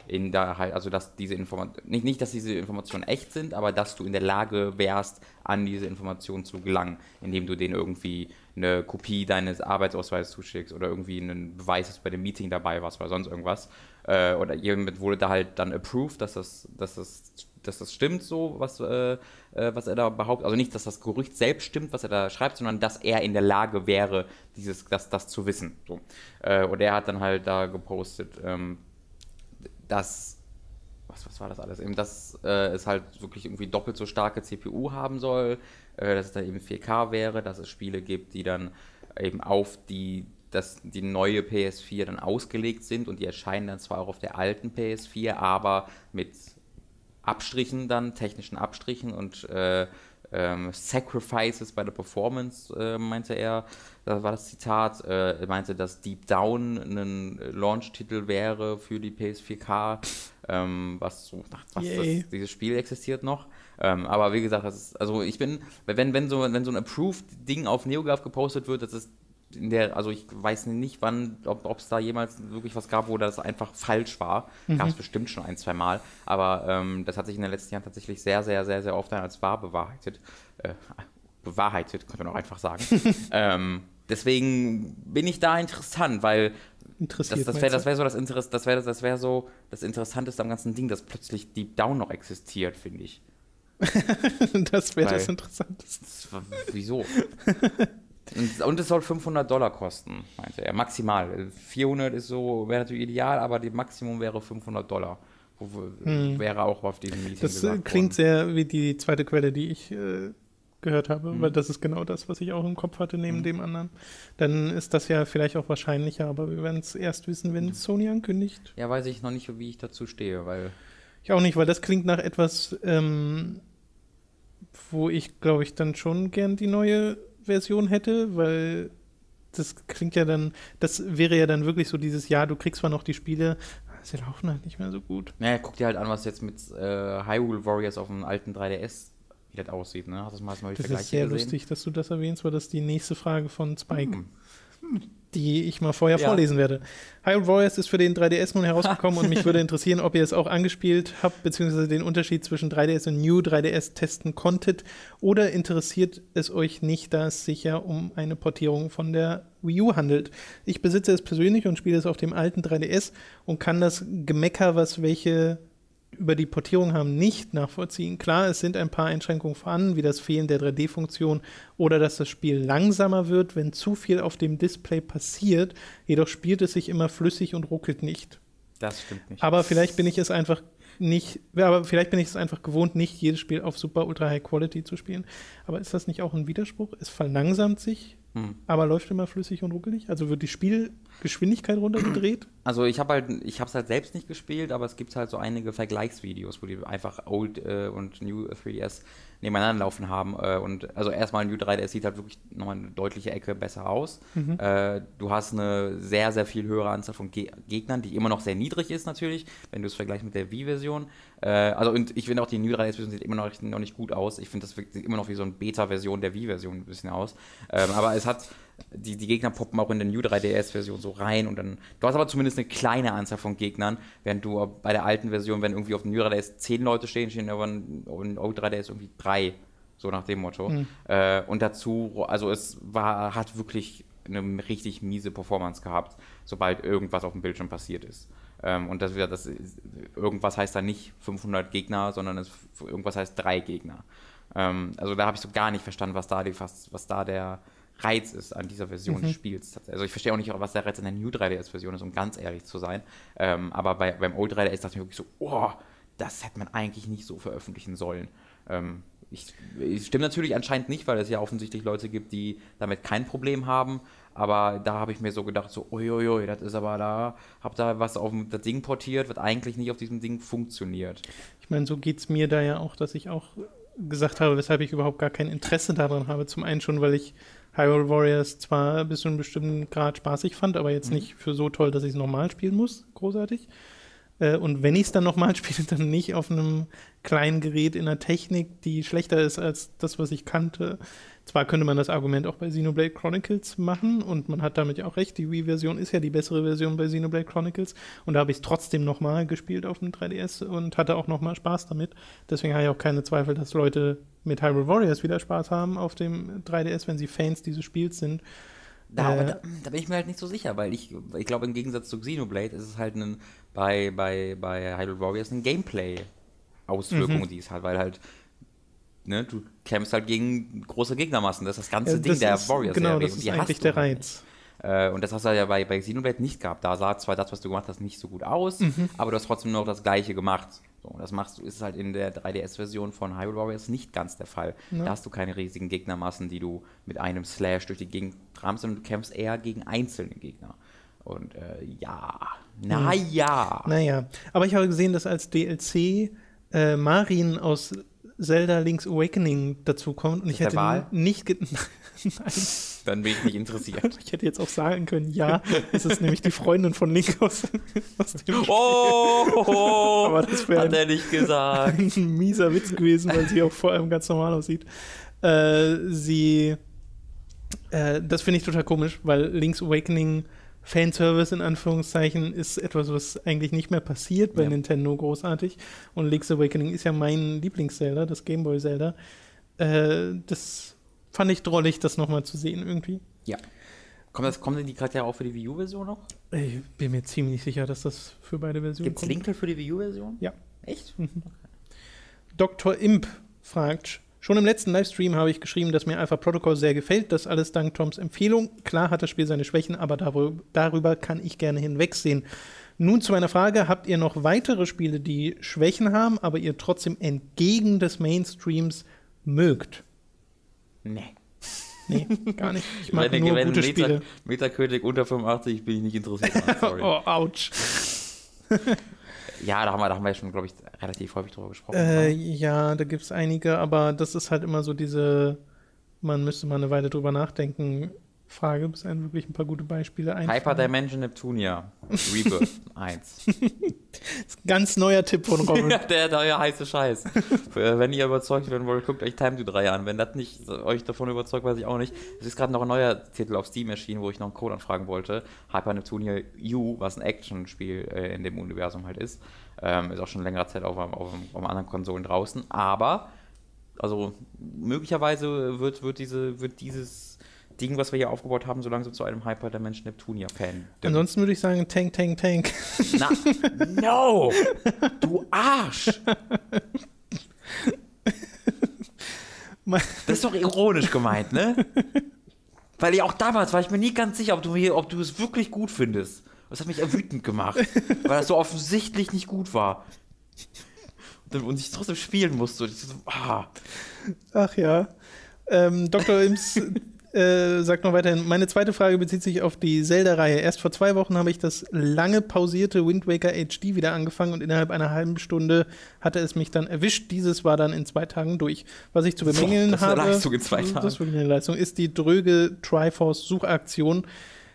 in da halt, also dass diese Informationen, nicht, nicht, dass diese Informationen echt sind, aber dass du in der Lage wärst, an diese Informationen zu gelangen, indem du denen irgendwie eine Kopie deines Arbeitsausweises zuschickst oder irgendwie einen Beweis, dass du bei dem Meeting dabei warst oder sonst irgendwas. Äh, oder jemand wurde da halt dann approved, dass das, dass das, dass das stimmt so, was, äh, äh, was er da behauptet. Also nicht, dass das Gerücht selbst stimmt, was er da schreibt, sondern dass er in der Lage wäre, dieses, das, das zu wissen. So. Äh, und er hat dann halt da gepostet, ähm, dass was, was war das alles? Eben, dass äh, es halt wirklich irgendwie doppelt so starke CPU haben soll, äh, dass es dann eben 4K wäre, dass es Spiele gibt, die dann eben auf die, dass die neue PS4 dann ausgelegt sind und die erscheinen dann zwar auch auf der alten PS4, aber mit Abstrichen dann, technischen Abstrichen und äh, ähm, Sacrifices bei der Performance, äh, meinte er, das war das Zitat, äh, er meinte, dass Deep Down ein Launch-Titel wäre für die PS4K, ähm, was so, ach, was das, dieses Spiel existiert noch. Ähm, aber wie gesagt, das ist, also ich bin, wenn, wenn, so, wenn so ein Approved-Ding auf NeoGAF gepostet wird, das ist in der, also ich weiß nicht, wann, ob es da jemals wirklich was gab, wo das einfach falsch war. Gab es bestimmt schon ein, zwei Mal. Aber ähm, das hat sich in den letzten Jahren tatsächlich sehr, sehr, sehr, sehr oft dann als wahr bewahrheitet. Äh, bewahrheitet, könnte man auch einfach sagen. ähm, deswegen bin ich da interessant, weil Interessiert das, das wäre wär so das Interess das wäre das wär so das Interessanteste am ganzen Ding, dass plötzlich Deep Down noch existiert, finde ich. das wäre das Interessanteste. Wieso? Und, es soll 500 Dollar kosten, meinte er, maximal. 400 ist so, wäre natürlich ideal, aber das Maximum wäre 500 Dollar. Wo, Wäre auch auf diesem Meeting Hm. Das äh, klingt worden. sehr wie die zweite Quelle, die ich äh, gehört habe, Mhm. weil das ist genau das, was ich auch im Kopf hatte, neben dem anderen. Dann ist das ja vielleicht auch wahrscheinlicher, aber wir werden es erst wissen, wenn Sony ankündigt. Ja, weiß ich noch nicht, wie ich dazu stehe, weil Ich auch nicht, weil das klingt nach etwas, ähm, wo ich, glaube ich, dann schon gern die neue Version hätte, weil das klingt ja dann, das wäre ja dann wirklich so dieses Jahr, du kriegst zwar noch die Spiele, sie laufen halt nicht mehr so gut. Naja, guck dir halt an, was jetzt mit äh, Hyrule Warriors auf dem alten 3DS wie das aussieht, ne? Hast du das mal, hast mal Das ist sehr gesehen? lustig, dass du das erwähnst, weil das die nächste Frage von Spike, Hm. Die ich mal vorher Ja. vorlesen werde. Hyrule Warriors ist für den 3DS nun herausgekommen und mich würde interessieren, ob ihr es auch angespielt habt, beziehungsweise den Unterschied zwischen 3DS und New 3DS testen konntet oder interessiert es euch nicht, da es sich ja um eine Portierung von der Wii U handelt. Ich besitze es persönlich und spiele es auf dem alten 3DS und kann das Gemecker, was welche über die Portierung haben, nicht nachvollziehen. Klar, es sind ein paar Einschränkungen vorhanden, wie das Fehlen der 3D-Funktion oder dass das Spiel langsamer wird, wenn zu viel auf dem Display passiert. Jedoch spielt es sich immer flüssig und ruckelt nicht. Das stimmt nicht. Aber vielleicht bin ich es einfach nicht, aber vielleicht bin ich es einfach gewohnt, nicht jedes Spiel auf super ultra high quality zu spielen. Aber ist das nicht auch ein Widerspruch? Es verlangsamt sich, Hm. aber läuft immer flüssig und ruckelig? Also wird die Spielgeschwindigkeit runtergedreht? Also ich habe halt, ich habe es halt selbst nicht gespielt, aber es gibt halt so einige Vergleichsvideos, wo die einfach Old äh, und New 3DS nebeneinander laufen haben. Äh, und also erstmal New 3DS sieht halt wirklich nochmal eine deutliche Ecke besser aus. Äh, du hast eine sehr, sehr viel höhere Anzahl von Ge Gegnern, die immer noch sehr niedrig ist natürlich, wenn du es vergleichst mit der Wii-Version. Äh, also und ich finde auch die New 3DS-Version sieht immer noch, nicht- noch nicht gut aus. Ich finde, das sieht immer noch wie so eine Beta-Version der Wii-Version ein bisschen aus. Ähm, aber es hat die, die Gegner poppen auch in der New 3DS-Version so rein und dann. Du hast aber zumindest eine kleine Anzahl von Gegnern, während du bei der alten Version, wenn irgendwie auf dem New 3DS zehn Leute stehen, stehen aber in Old 3DS irgendwie drei. So nach dem Motto. Äh, und dazu, also es war, hat wirklich eine richtig miese Performance gehabt, sobald irgendwas auf dem Bildschirm passiert ist. Ähm, und das, wieder- das ist, irgendwas heißt dann nicht 500 Gegner, sondern es, irgendwas heißt drei Gegner. Ähm, also da habe ich so gar nicht verstanden, was da, die, was, was da der Reiz ist an dieser Version des Spiels. Also ich verstehe auch nicht, was der Reiz an der New 3DS-Version ist, um ganz ehrlich zu sein. Ähm, aber bei, beim Old 3DS dachte ich mir wirklich so, oh, das hätte man eigentlich nicht so veröffentlichen sollen. Ähm, ich, ich stimme natürlich anscheinend nicht, weil es ja offensichtlich Leute gibt, die damit kein Problem haben. Aber da habe ich mir so gedacht, so, uiuiui, das ist aber da, hab da was auf das Ding portiert, was eigentlich nicht auf diesem Ding funktioniert. Ich meine, so geht es mir da ja auch, dass ich auch gesagt habe, weshalb ich überhaupt gar kein Interesse daran habe. Zum einen schon, weil ich Hyrule Warriors zwar bis zu einem bestimmten Grad spaßig fand, aber jetzt nicht für so toll, dass ich es nochmal spielen muss. Großartig. Äh, Und wenn ich es dann nochmal spiele, dann nicht auf einem kleinen Gerät in einer Technik, die schlechter ist als das, was ich kannte. Zwar könnte man das Argument auch bei Xenoblade Chronicles machen und man hat damit ja auch recht, die Wii-Version ist ja die bessere Version bei Xenoblade Chronicles und da habe ich es trotzdem nochmal gespielt auf dem 3DS und hatte auch nochmal Spaß damit. Deswegen habe ich auch keine Zweifel, dass Leute mit Hyrule Warriors wieder Spaß haben auf dem 3DS, wenn sie Fans dieses Spiels sind. Da, Äh, da, da bin ich mir halt nicht so sicher, weil ich, ich glaube, im Gegensatz zu Xenoblade ist es halt ein, bei, bei, bei Hyrule Warriors eine Gameplay-Auswirkung, Mhm. die es hat, weil halt, ne, du kämpfst halt gegen große Gegnermassen. Das ist das ganze Ja, Ding das der ist- Warriors-Serie. Genau, das ist eigentlich der halt Reiz. Äh, und das hast du ja bei, bei Xenoblade nicht gehabt. Da sah zwar das, was du gemacht hast, nicht so gut aus, Mhm. aber du hast trotzdem noch das Gleiche gemacht. So, und das machst du, ist halt in der 3DS-Version von Hyrule Warriors nicht ganz der Fall. Ja. Da hast du keine riesigen Gegnermassen, die du mit einem Slash durch die Gegend rammst, sondern du kämpfst eher gegen einzelne Gegner. Und äh, ja, naja. Naja, aber ich habe gesehen, dass als DLC äh, Marin aus Zelda Link's Awakening dazu kommt und ich hätte Wal? nicht Nein, Dann bin ich nicht interessiert. ich hätte jetzt auch sagen können, ja, es ist nämlich die Freundin von Link aus, aus dem Oh, Aber das wär hat ein- er nicht gesagt. ein mieser Witz gewesen, weil sie auch vor allem ganz normal aussieht. Äh, sie, äh, das finde ich total komisch, weil Link's Awakening Fanservice in Anführungszeichen ist etwas, was eigentlich nicht mehr passiert bei Ja. Nintendo großartig. Und Link's Awakening ist ja mein Lieblings-Zelda, das Gameboy-Zelda. Äh, das fand ich drollig, das nochmal zu sehen irgendwie. Ja. Kommt das, kommen denn die Charaktere auch für die Wii U-Version noch? Ich bin mir ziemlich sicher, dass das für beide Versionen Gibt es Linkel für die Wii U-Version? Ja. Echt? Dr. Imp fragt, schon im letzten Livestream habe ich geschrieben, dass mir Alpha Protocol sehr gefällt. Das alles dank Toms Empfehlung. Klar hat das Spiel seine Schwächen, aber darüber, kann ich gerne hinwegsehen. Nun zu meiner Frage, habt ihr noch weitere Spiele, die Schwächen haben, aber ihr trotzdem entgegen des Mainstreams mögt? Nee. Nee, gar nicht. Ich mag wenn, nur wenn gute Meta, Spiele. Metacritic unter 85 bin ich nicht interessiert. oh, ouch. Ja, da haben, wir, da haben wir schon, glaube ich, relativ häufig drüber gesprochen. Äh, ja, da gibt es einige, aber das ist halt immer so diese, man müsste mal eine Weile drüber nachdenken, Frage, bis einem wirklich ein paar gute Beispiele einfallen. Hyperdimension Neptunia. Rebirth 1. Ganz neuer Tipp von Robin. ja, der neue heiße Scheiß. Wenn ihr überzeugt werden wollt, guckt euch Time to 3 an. Wenn das nicht euch davon überzeugt, weiß ich auch nicht. Es ist gerade noch ein neuer Titel auf Steam erschienen, wo ich noch einen Code anfragen wollte. Hyper Neptunia U, was ein Action-Spiel äh, in dem Universum halt ist. Ähm, ist auch schon längere Zeit auf, auf, auf anderen Konsolen draußen. Aber, also möglicherweise wird, wird, diese, wird dieses Ding, was wir hier aufgebaut haben, so langsam zu einem Hyperdimension Neptunia-Fan. Ansonsten würde ich sagen, Tank, Tank, Tank. Na, no! Du Arsch! Das ist doch ironisch gemeint, ne? Weil ich auch damals war ich mir nie ganz sicher, ob du, mir, ob du es wirklich gut findest. Das hat mich wütend gemacht, weil das so offensichtlich nicht gut war. Und, ich trotzdem spielen musste. So, ah. Ach ja. Ähm, Dr. Ims äh, sagt noch weiterhin, meine zweite Frage bezieht sich auf die Zelda-Reihe. Erst vor zwei Wochen habe ich das lange pausierte Wind Waker HD wieder angefangen und innerhalb einer halben Stunde hatte es mich dann erwischt. Dieses war dann in zwei Tagen durch. Was ich zu bemängeln das ist eine habe, Leistung in zwei Tagen. das ist wirklich eine Leistung, ist die dröge Triforce-Suchaktion.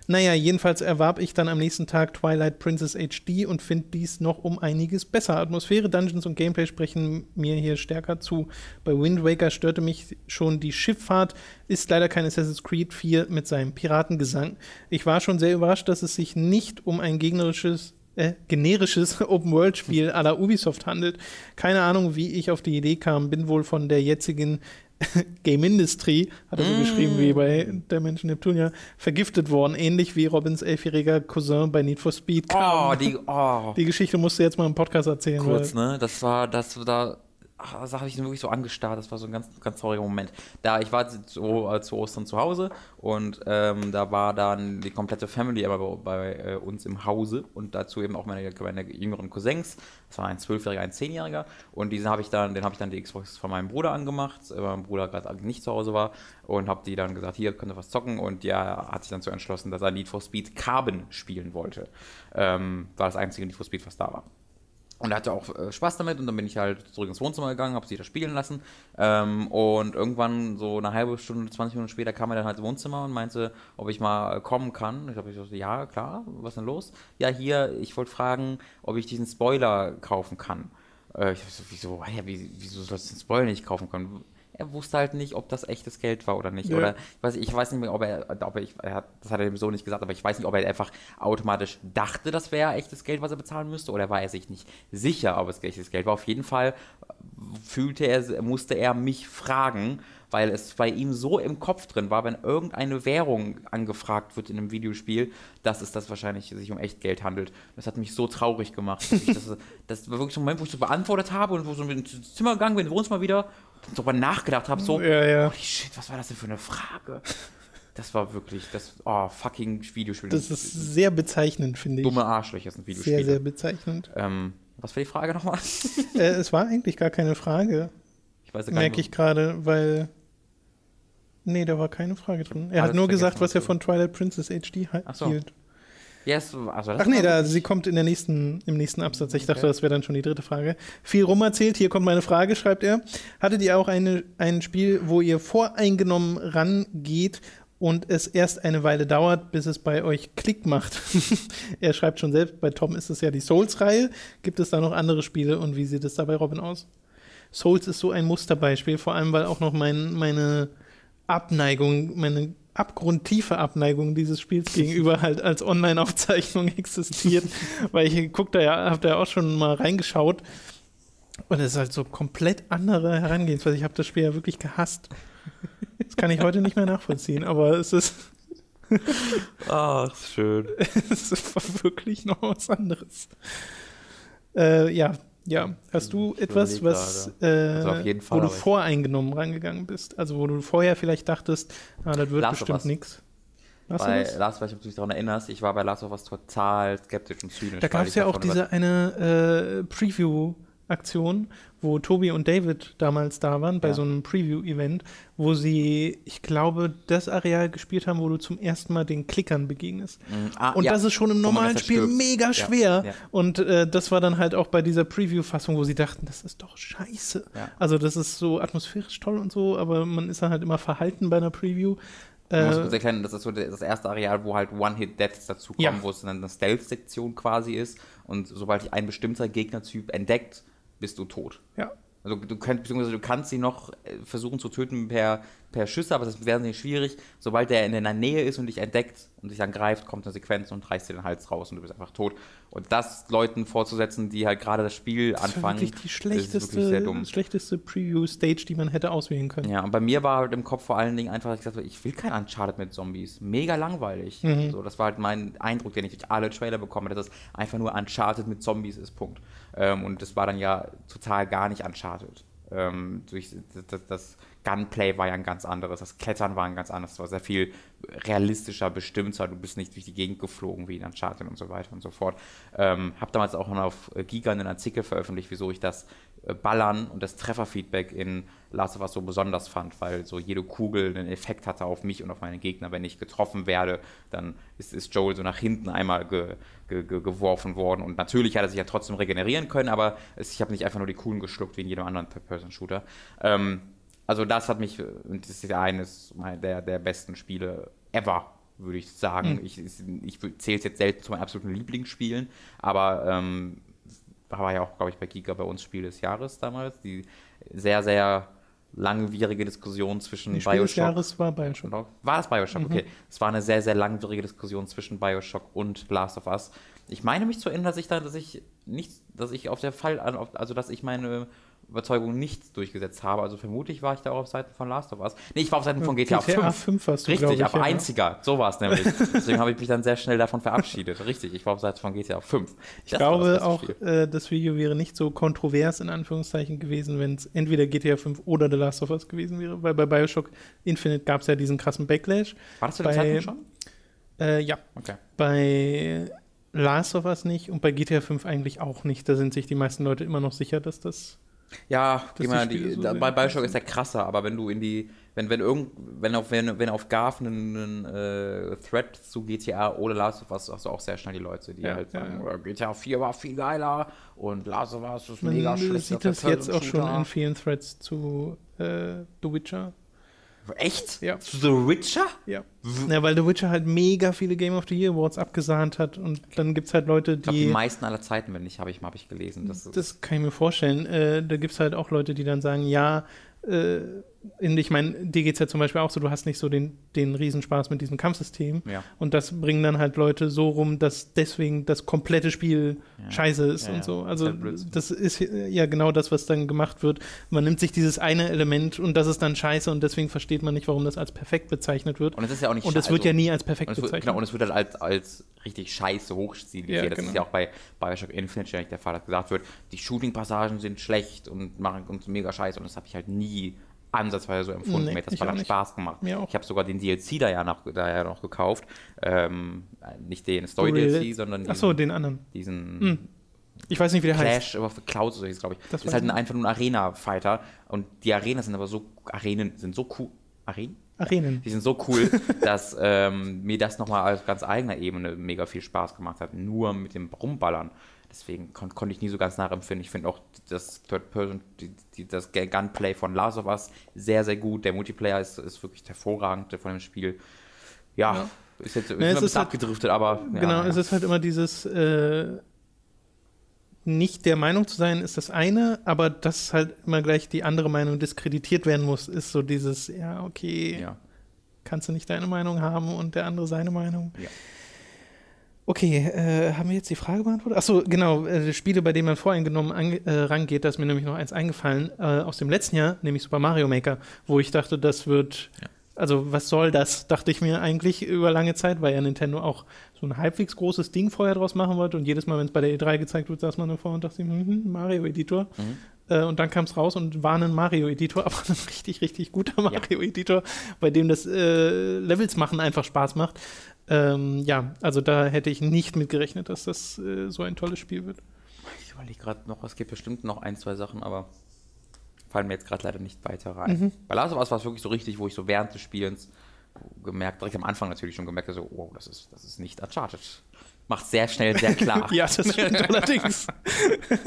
Naja, jedenfalls erwarb ich dann am nächsten Tag Twilight Princess HD und finde dies noch um einiges besser. Atmosphäre, Dungeons und Gameplay sprechen mir hier stärker zu. Bei Wind Waker störte mich schon die Schifffahrt, ist leider kein Assassin's Creed 4 mit seinem Piratengesang. Ich war schon sehr überrascht, dass es sich nicht um ein gegnerisches äh, generisches Open-World-Spiel à la Ubisoft handelt. Keine Ahnung, wie ich auf die Idee kam. Bin wohl von der jetzigen Game Industry, hat er so Mm. geschrieben wie bei der Menschen Neptunia, vergiftet worden. Ähnlich wie Robins elfjähriger Cousin bei Need for Speed kam. Oh, die, oh. die Geschichte musst du jetzt mal im Podcast erzählen. kurz, ne? Das war, das da, ach, das habe ich wirklich so angestarrt. Das war so ein ganz, ganz trauriger Moment. Da ich war zu, äh, zu Ostern zu Hause und ähm, da war dann die komplette Family immer bei, bei äh, uns im Hause und dazu eben auch meine, meine jüngeren Cousins. Das war ein Zwölfjähriger, ein Zehnjähriger und diesen habe ich dann, den habe ich dann die Xbox von meinem Bruder angemacht, äh, weil mein Bruder gerade nicht zu Hause war und habe die dann gesagt, hier könnt ihr was zocken und der hat sich dann so entschlossen, dass er Need for Speed Carbon spielen wollte. Ähm, war das einzige Need for Speed, was da war. Und er hatte auch äh, Spaß damit und dann bin ich halt zurück ins Wohnzimmer gegangen, habe sie da spielen lassen. Ähm, und irgendwann, so eine halbe Stunde, 20 Minuten später, kam er dann halt ins Wohnzimmer und meinte, ob ich mal äh, kommen kann. Ich habe gesagt, ja, klar, was denn los? Ja, hier, ich wollte fragen, ob ich diesen Spoiler kaufen kann. Äh, ich so, wieso, hä, wie, wieso sollst du den Spoiler nicht kaufen können? Er wusste halt nicht, ob das echtes Geld war oder nicht. Ja. Oder ich weiß, ich weiß nicht mehr, ob er, ob er, ich, er hat, das hat er dem so nicht gesagt, aber ich weiß nicht, ob er einfach automatisch dachte, das wäre echtes Geld, was er bezahlen müsste, oder war er sich nicht sicher, ob es echtes Geld war. Auf jeden Fall fühlte er, musste er mich fragen, weil es bei ihm so im Kopf drin war, wenn irgendeine Währung angefragt wird in einem Videospiel, dass es das wahrscheinlich sich um Echtgeld handelt. Das hat mich so traurig gemacht. dass Ich das, das war wirklich so ein Moment, wo ich so beantwortet habe und wo so ins Zimmer gegangen bin, ins Wohnzimmer wieder und darüber nachgedacht habe, so, Ja, ja. holy shit, was war das denn für eine Frage? Das war wirklich, das, oh, fucking Videospiel. Das ist sehr bezeichnend, finde ich. dumme Arschlöcher sind Videospiele. Sehr, sehr bezeichnend. Ähm, was war die Frage nochmal? äh, es war eigentlich gar keine Frage, Ich weiß gar merke ich gerade, weil. Nee, da war keine Frage drin. Er hat nur gesagt, was er von Twilight Princess HD hi- Ach so. hielt. Yes, also Ach nee, da, sie kommt in der nächsten, im nächsten Absatz. Ich dachte, Okay. das wäre dann schon die dritte Frage. Viel rum erzählt, hier kommt meine Frage, schreibt er. Hattet ihr auch eine, ein Spiel, wo ihr voreingenommen rangeht und es erst eine Weile dauert, bis es bei euch Klick macht? er schreibt schon selbst, bei Tom ist es ja die Souls-Reihe. Gibt es da noch andere Spiele und wie sieht es da bei Robin aus? Souls ist so ein Musterbeispiel, vor allem weil auch noch mein, meine Abneigung, meine abgrundtiefe Abneigung dieses Spiels gegenüber halt als Online-Aufzeichnung existiert, weil ich guck da ja, hab da auch schon mal reingeschaut und es ist halt so komplett andere Herangehensweise. Ich habe das Spiel ja wirklich gehasst. Das kann ich heute nicht mehr nachvollziehen, aber es ist, Ach, schön. es war wirklich noch was anderes. Äh, ja, Ja, hast du Ich etwas, was, äh, Also auf jeden Fall, wo du voreingenommen rangegangen bist? Also wo du vorher vielleicht dachtest, ah, das wird Last of bestimmt Us. nichts. Last of Bei Us? Last, weiß nicht, ob du dich daran erinnerst, ich war bei Last of Us total skeptisch und zynisch. Da gab es ja auch diese eine äh, Preview-Aktion, wo Tobi und David damals da waren, bei Ja. so einem Preview-Event, wo sie, ich glaube, das Areal gespielt haben, wo du zum ersten Mal den Klickern begegnest. Mhm. Ah, Und ja. das ist schon im normalen Spiel mega schwer. ja. Und äh, das war dann halt auch bei dieser Preview-Fassung, wo sie dachten, das ist doch scheiße. Also das ist so atmosphärisch toll und so, aber man ist dann halt immer verhalten bei einer Preview. Man muss Äh, kurz erklären, das ist so das erste Areal, wo halt One-Hit-Deaths dazukommen, Ja. wo es dann eine Stealth-Sektion quasi ist. Und sobald dich ein bestimmter Gegnertyp entdeckt, bist du tot. ja. Also du könnt, beziehungsweise du kannst sie noch äh, versuchen zu töten per, per Schüsse, aber das wäre nicht schwierig. Sobald der in deiner Nähe ist und dich entdeckt und dich dann greift, kommt eine Sequenz und reißt dir den Hals raus und du bist einfach tot. Und das Leuten vorzusetzen, die halt gerade das Spiel Das anfangen, wirklich die ist wirklich sehr schlechteste, dumm. schlechteste Preview-Stage, die man hätte auswählen können. Ja, und bei mir war halt im Kopf vor allen Dingen einfach, dass ich gesagt habe, ich will kein Uncharted mit Zombies. Mega langweilig. Mhm. So, das war halt mein Eindruck, den ich durch alle Trailer bekomme, dass es einfach nur Uncharted mit Zombies ist, Punkt. Ähm, und das war dann ja total gar nicht Uncharted. Ähm, durch, das, das Gunplay war ja ein ganz anderes, das Klettern war ein ganz anderes, es war sehr viel realistischer, bestimmter, du bist nicht durch die Gegend geflogen wie in Uncharted und so weiter und so fort. Ähm, hab damals auch noch auf äh, Giga einen Artikel veröffentlicht, wieso ich das äh, Ballern und das Trefferfeedback in Last of Us so besonders fand, weil so jede Kugel einen Effekt hatte auf mich und auf meine Gegner. Wenn ich getroffen werde, dann ist, ist Joel so nach hinten einmal ge, ge, ge, geworfen worden und natürlich hat er sich ja trotzdem regenerieren können, aber es, ich habe nicht einfach nur die Kugeln geschluckt wie in jedem anderen Third-Person-Shooter. Ähm, also das hat mich, und das ist ja eines der, der besten Spiele ever, würde ich sagen. Ich, ich, ich zähle es jetzt selten zu meinen absoluten Lieblingsspielen, aber ähm, war ja auch, glaube ich, bei Giga bei uns Spiel des Jahres damals. Die sehr, sehr langwierige Diskussion zwischen Spiel des Bioshock Jahres war Bioshock. Genau. War das Bioshock? Mhm. Okay. Es war eine sehr, sehr langwierige Diskussion zwischen Bioshock und Last of Us. Ich meine mich zu erinnern, dass ich da, dass ich nicht, dass ich auf der Fall, also dass ich meine Überzeugung nicht durchgesetzt habe. Also vermutlich war ich da auch auf Seiten von Last of Us. Nee, ich war auf Seiten von GTA, GTA 5. 5 warst du, Richtig, ich, aber ja. einziger. So war es nämlich. Deswegen habe ich mich dann sehr schnell davon verabschiedet. Richtig, ich war auf Seiten von GTA 5. Ich Das glaube auch, äh, das Video wäre nicht so kontrovers in Anführungszeichen gewesen, wenn es entweder GTA 5 oder The Last of Us gewesen wäre, weil bei Bioshock Infinite gab es ja diesen krassen Backlash. War das zu bei- Zeitpunkt schon? Äh, ja, Okay. bei Last of Us nicht und bei GTA 5 eigentlich auch nicht. Da sind sich die meisten Leute immer noch sicher, dass das. Ja, geh mal, die so da, bei Bioshock ist der krasser, aber wenn du in die, wenn, wenn irgend, wenn auf, wenn, wenn auf Garf einen, äh, Thread zu GTA oder Last of Us hast du auch sehr schnell die Leute, die Ja, halt ja, sagen, ja. "Oh, GTA 4 war viel geiler und Last of Us ist Man mega schlecht. sieht das jetzt auch schon in vielen Threads zu äh, The Witcher. Echt? Ja. The Witcher? Ja. ja, weil The Witcher halt mega viele Game of the Year Awards abgesahnt hat und dann gibt es halt Leute, Ich glaube, die die. meisten aller Zeiten, wenn nicht, habe ich, hab ich gelesen. Das, Das kann ich mir vorstellen. Äh, da gibt es halt auch Leute, die dann sagen, ja, äh, ich meine, dir geht es ja zum Beispiel auch so, du hast nicht so den, den Riesenspaß mit diesem Kampfsystem. ja. Und das bringen dann halt Leute so rum, dass deswegen das komplette Spiel Ja. scheiße ist Ja, und so. Also halt das ist ja genau das, was dann gemacht wird. Man nimmt sich dieses eine Element und das ist dann scheiße und deswegen versteht man nicht, warum das als perfekt bezeichnet wird. Und es ist ja auch nicht Und es wird also- ja nie als perfekt es wird, bezeichnet. genau, und es wird halt als, als richtig scheiße hochstilisiert. Das genau. ist ja auch bei Bioshock Infinite ständig der Fall, dass gesagt wird, die Shooting-Passagen sind schlecht und machen uns mega scheiße. Und das habe ich halt nie ansatzweise so empfunden. Nee, Mir hat das nicht. Spaß gemacht. Ich habe sogar den DLC da ja noch, da ja noch gekauft. Ähm, nicht den Story-DLC, sondern diesen, Achso, den anderen. diesen Hm. Ich weiß nicht, wie der heißt. Clash, aber für Clouds oder so, glaube ich. Das ist halt ein, einfach nur ein Arena-Fighter. Und die Arenen sind aber so, Arenen sind so cool. Arenen? Arenen. Die sind so cool, dass ähm, mir das nochmal auf ganz eigener Ebene mega viel Spaß gemacht hat, nur mit dem Rumballern. Deswegen kon konnte ich nie so ganz nachempfinden. Ich finde auch das Third Person, die, die, das Gunplay von Last of Us sehr, sehr gut. Der Multiplayer ist, ist wirklich hervorragend von dem Spiel. Ja, Ja. ist jetzt ist es immer ein ist bisschen halt- abgedriftet, aber. Ja, genau, ja. es ist halt immer dieses äh, nicht der Meinung zu sein, ist das eine, aber dass halt immer gleich die andere Meinung diskreditiert werden muss, ist so dieses, ja, okay, ja. kannst du nicht deine Meinung haben und der andere seine Meinung. Ja. Okay, äh, haben wir jetzt die Frage beantwortet? Achso, genau, äh, Spiele, bei denen man voreingenommen ange äh, rangeht, da ist mir nämlich noch eins eingefallen, äh, aus dem letzten Jahr, nämlich Super Mario Maker, wo ich dachte, das wird Ja. Also, was soll das, dachte ich mir eigentlich über lange Zeit, weil ja Nintendo auch so ein halbwegs großes Ding vorher draus machen wollte. Und jedes Mal, wenn es bei der E3 gezeigt wird, saß man davor und dachte, hm, Mario-Editor. Mhm. Äh, und dann kam es raus und war ein Mario-Editor, aber ein richtig, richtig guter Mario-Editor, bei dem das äh, Levels machen einfach Spaß macht. Ähm, ja, also da hätte ich nicht mit gerechnet, dass das äh, so ein tolles Spiel wird. Ich überlege gerade noch, es gibt bestimmt noch ein, zwei Sachen, aber fallen mir jetzt gerade leider nicht weiter rein. Mhm. Bei Last of Us war es wirklich so richtig, wo ich so während des Spielens gemerkt, direkt am Anfang natürlich schon gemerkt, so, wow, das ist, das ist nicht Uncharted. Macht sehr schnell sehr klar. ja, das stimmt allerdings.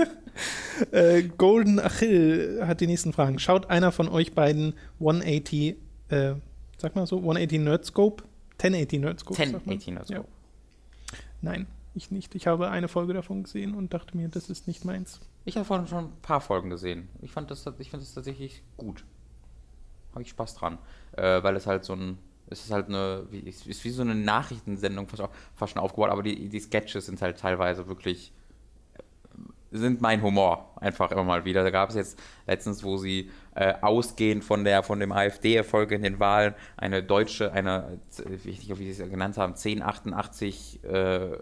äh, Golden Achill hat die nächsten Fragen. Schaut einer von euch beiden 180, äh, sag mal so, 180 Nerdscope? 1080 Nerdscope? 1080 Nerdscope. Ja. Nein, ich nicht. Ich habe eine Folge davon gesehen und dachte mir, das ist nicht meins. Ich habe vorhin schon ein paar Folgen gesehen. Ich fand das, ich fand das tatsächlich gut. Habe ich Spaß dran. Äh, weil es halt so ein es ist halt eine, wie, ist wie so eine Nachrichtensendung fast, fast schon aufgebaut, aber die, die Sketches sind halt teilweise wirklich, äh, sind mein Humor einfach immer mal wieder. Da gab es jetzt letztens, wo sie äh, ausgehend von der von dem AfD-Erfolg in den Wahlen eine deutsche, eine, wie wie sie es genannt haben, 1088 äh,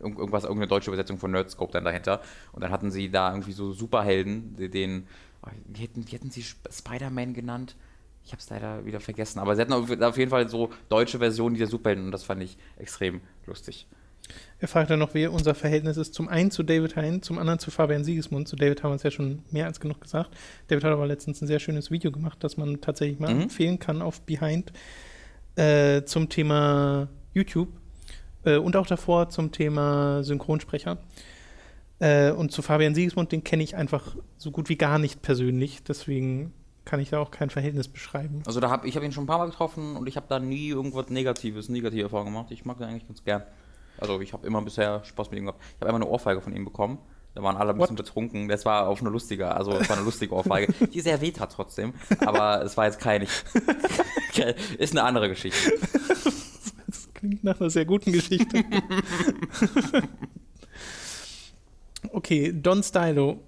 irgendwas, irgendeine deutsche Übersetzung von Nerdscope dann dahinter. Und dann hatten sie da irgendwie so Superhelden, den, wie hätten, wie hätten sie Spider-Man genannt? Ich habe es leider wieder vergessen, aber sie hatten auf jeden Fall so deutsche Versionen dieser Superhelden und das fand ich extrem lustig. Er fragt dann noch, wie unser Verhältnis ist. Zum einen zu David Hein, zum anderen zu Fabian Siegesmund. Zu David haben wir es ja schon mehr als genug gesagt. David hat aber letztens ein sehr schönes Video gemacht, das man tatsächlich mal mhm. empfehlen kann auf Behind äh, zum Thema YouTube äh, und auch davor zum Thema Synchronsprecher. Äh, und zu Fabian Siegesmund, den kenne ich einfach so gut wie gar nicht persönlich. Deswegen kann ich da auch kein Verhältnis beschreiben. Also da habe ich habe ihn schon ein paar Mal getroffen und ich habe da nie irgendwas Negatives, negative Erfahrungen gemacht. Ich mag ihn eigentlich ganz gern. Also ich habe immer bisher Spaß mit ihm gehabt. Ich habe einmal eine Ohrfeige von ihm bekommen. Da waren alle ein bisschen What? betrunken. Das war auf eine lustige, also es war eine lustige Ohrfeige, die sehr weh hat trotzdem. Aber es war jetzt keine. ist eine andere Geschichte. Das klingt nach einer sehr guten Geschichte. okay, Don Stylo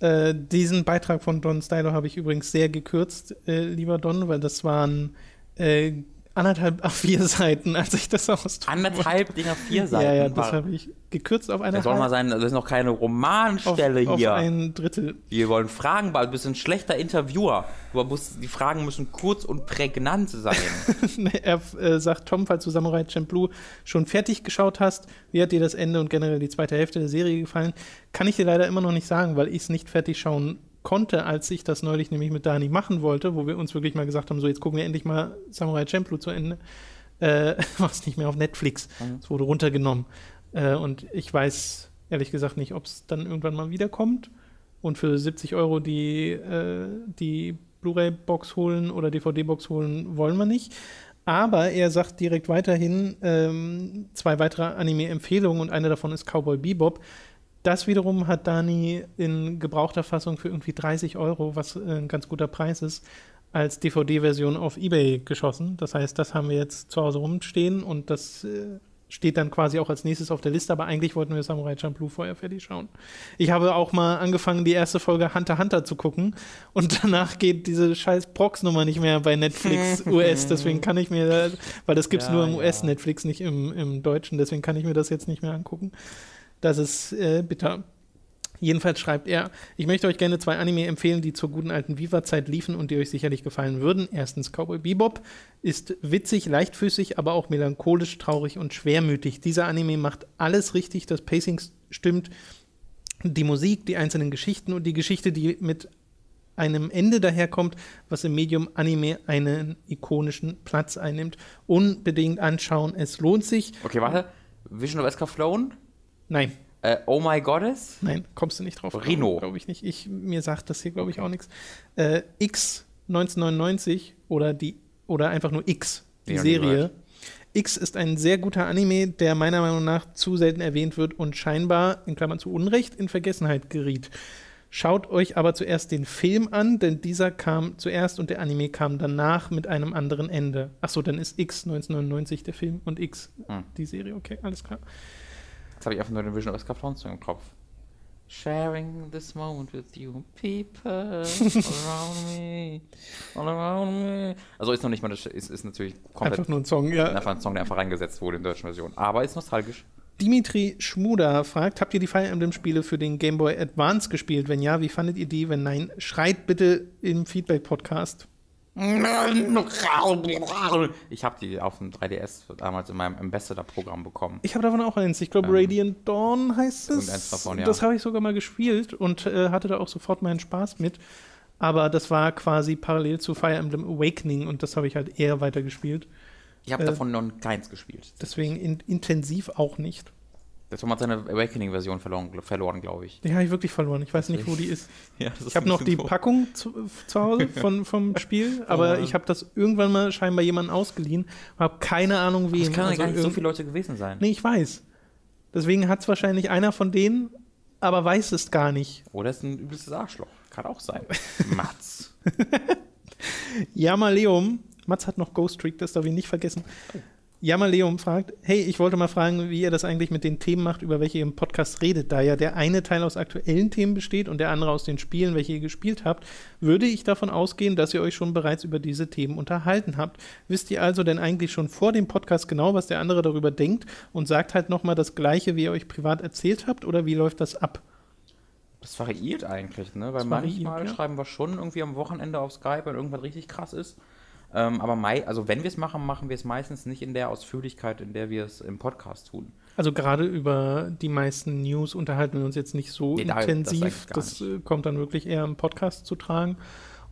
äh, diesen Beitrag von Don Stylo habe ich übrigens sehr gekürzt, äh, lieber Don, weil das waren äh, anderthalb A4 Seiten, als ich das aus. Anderthalb Dinger vier Seiten. Ja, ja, das habe ich gekürzt auf eine. Das soll mal sein, das ist noch keine Romanstelle auf, hier. Auf ein Drittel. Wir wollen Fragen, weil du bist ein schlechter Interviewer. Du musst, die Fragen müssen kurz und prägnant sein. er äh, sagt, Tom, falls du Samurai Champloo schon fertig geschaut hast, wie hat dir das Ende und generell die zweite Hälfte der Serie gefallen? Kann ich dir leider immer noch nicht sagen, weil ich es nicht fertig schauen konnte, als ich das neulich nämlich mit Dani machen wollte, wo wir uns wirklich mal gesagt haben, so jetzt gucken wir endlich mal Samurai Champloo zu Ende, äh, war es nicht mehr auf Netflix. Mhm. Es wurde runtergenommen. Äh, und ich weiß ehrlich gesagt nicht, ob es dann irgendwann mal wiederkommt. Und für 70 Euro die, äh, die Blu-ray-Box holen oder DVD-Box holen wollen wir nicht. Aber er sagt direkt weiterhin ähm, zwei weitere Anime-Empfehlungen und eine davon ist Cowboy Bebop. Das wiederum hat Dani in gebrauchter Fassung für irgendwie 30 Euro, was äh, ein ganz guter Preis ist, als DVD-Version auf Ebay geschossen. Das heißt, das haben wir jetzt zu Hause rumstehen und das äh, steht dann quasi auch als nächstes auf der Liste, aber eigentlich wollten wir Samurai Champloo vorher fertig schauen. Ich habe auch mal angefangen, die erste Folge Hunter Hunter zu gucken und danach geht diese scheiß Prox-Nummer nicht mehr bei Netflix US, deswegen kann ich mir, weil das gibt es ja, nur im ja. US-Netflix, nicht im, im Deutschen, deswegen kann ich mir das jetzt nicht mehr angucken. Das ist äh, bitter. Jedenfalls schreibt er, ich möchte euch gerne zwei Anime empfehlen, die zur guten alten Viva-Zeit liefen und die euch sicherlich gefallen würden. Erstens Cowboy Bebop ist witzig, leichtfüßig, aber auch melancholisch, traurig und schwermütig. Dieser Anime macht alles richtig, das Pacing stimmt, die Musik, die einzelnen Geschichten und die Geschichte, die mit einem Ende daherkommt, was im Medium Anime einen ikonischen Platz einnimmt. Unbedingt anschauen, es lohnt sich. Okay, warte. Vision of Escaflowne? Nein. Äh, oh My Goddess? Nein, kommst du nicht drauf. Rino. Glaube ich nicht. Ich, mir sagt das hier, glaube ich, auch nichts. Äh, X 1999 oder die oder einfach nur X, die ja, Serie. X ist ein sehr guter Anime, der meiner Meinung nach zu selten erwähnt wird und scheinbar, in Klammern zu Unrecht, in Vergessenheit geriet. Schaut euch aber zuerst den Film an, denn dieser kam zuerst und der Anime kam danach mit einem anderen Ende. Achso, dann ist X 1999 der Film und X hm. die Serie. Okay, alles klar. Habe ich einfach nur den Vision of Escaflowne im Kopf. Sharing this moment with you, people around me, all around me. Also ist noch nicht mal, das ist, ist natürlich komplett Einfach nur ein Song, ja. einfach ein Song, der einfach reingesetzt wurde in der deutschen Version. Aber ist nostalgisch. Dimitri Schmuda fragt, habt ihr die Fire Emblem-Spiele für den Game Boy Advance gespielt? Wenn ja, wie fandet ihr die? Wenn nein, schreit bitte im Feedback-Podcast. Ich habe die auf dem 3DS damals in meinem Ambassador-Programm bekommen. Ich habe davon auch eins. Ich glaube, Ähm, Radiant Dawn heißt es. irgendeins davon, ja. Das habe ich sogar mal gespielt und äh, hatte da auch sofort meinen Spaß mit. Aber das war quasi parallel zu Fire Emblem Awakening und das habe ich halt eher weitergespielt. Ich habe Äh, davon noch keins gespielt. Deswegen in, intensiv auch nicht. Das war mal seine Awakening-Version verloren, verloren glaube ich. Die habe ich wirklich verloren. Ich weiß nicht, wo die ist. Ja, Ich habe noch die doof. Packung zu, zu Hause von, vom Spiel, aber Ja. ich habe das irgendwann mal scheinbar jemandem ausgeliehen. Habe keine Ahnung, wem. Das kann ja Also gar nicht so viele Leute gewesen sein. Nee, ich weiß. Deswegen hat es wahrscheinlich einer von denen, aber weiß es gar nicht. Oder ist ein übelstes Arschloch. Kann auch sein. Mats. Jamaleum, Mats hat noch Ghost Trick, das darf ich nicht vergessen. Jamaleum fragt, hey, ich wollte mal fragen, wie ihr das eigentlich mit den Themen macht, über welche ihr im Podcast redet. Da ja der eine Teil aus aktuellen Themen besteht und der andere aus den Spielen, welche ihr gespielt habt, würde ich davon ausgehen, dass ihr euch schon bereits über diese Themen unterhalten habt. Wisst ihr also denn eigentlich schon vor dem Podcast genau, was der andere darüber denkt und sagt halt nochmal das Gleiche, wie ihr euch privat erzählt habt oder wie läuft das ab? Das variiert eigentlich, ne? Weil variiert, manchmal ja. schreiben wir schon irgendwie am Wochenende auf Skype, wenn irgendwas richtig krass ist. Ähm, aber mei also wenn wir es machen, machen wir es meistens nicht in der Ausführlichkeit, in der wir es im Podcast tun. Also gerade über die meisten News unterhalten wir uns jetzt nicht so Nee, da- das intensiv. gar Das, äh, kommt dann wirklich eher im Podcast zu tragen.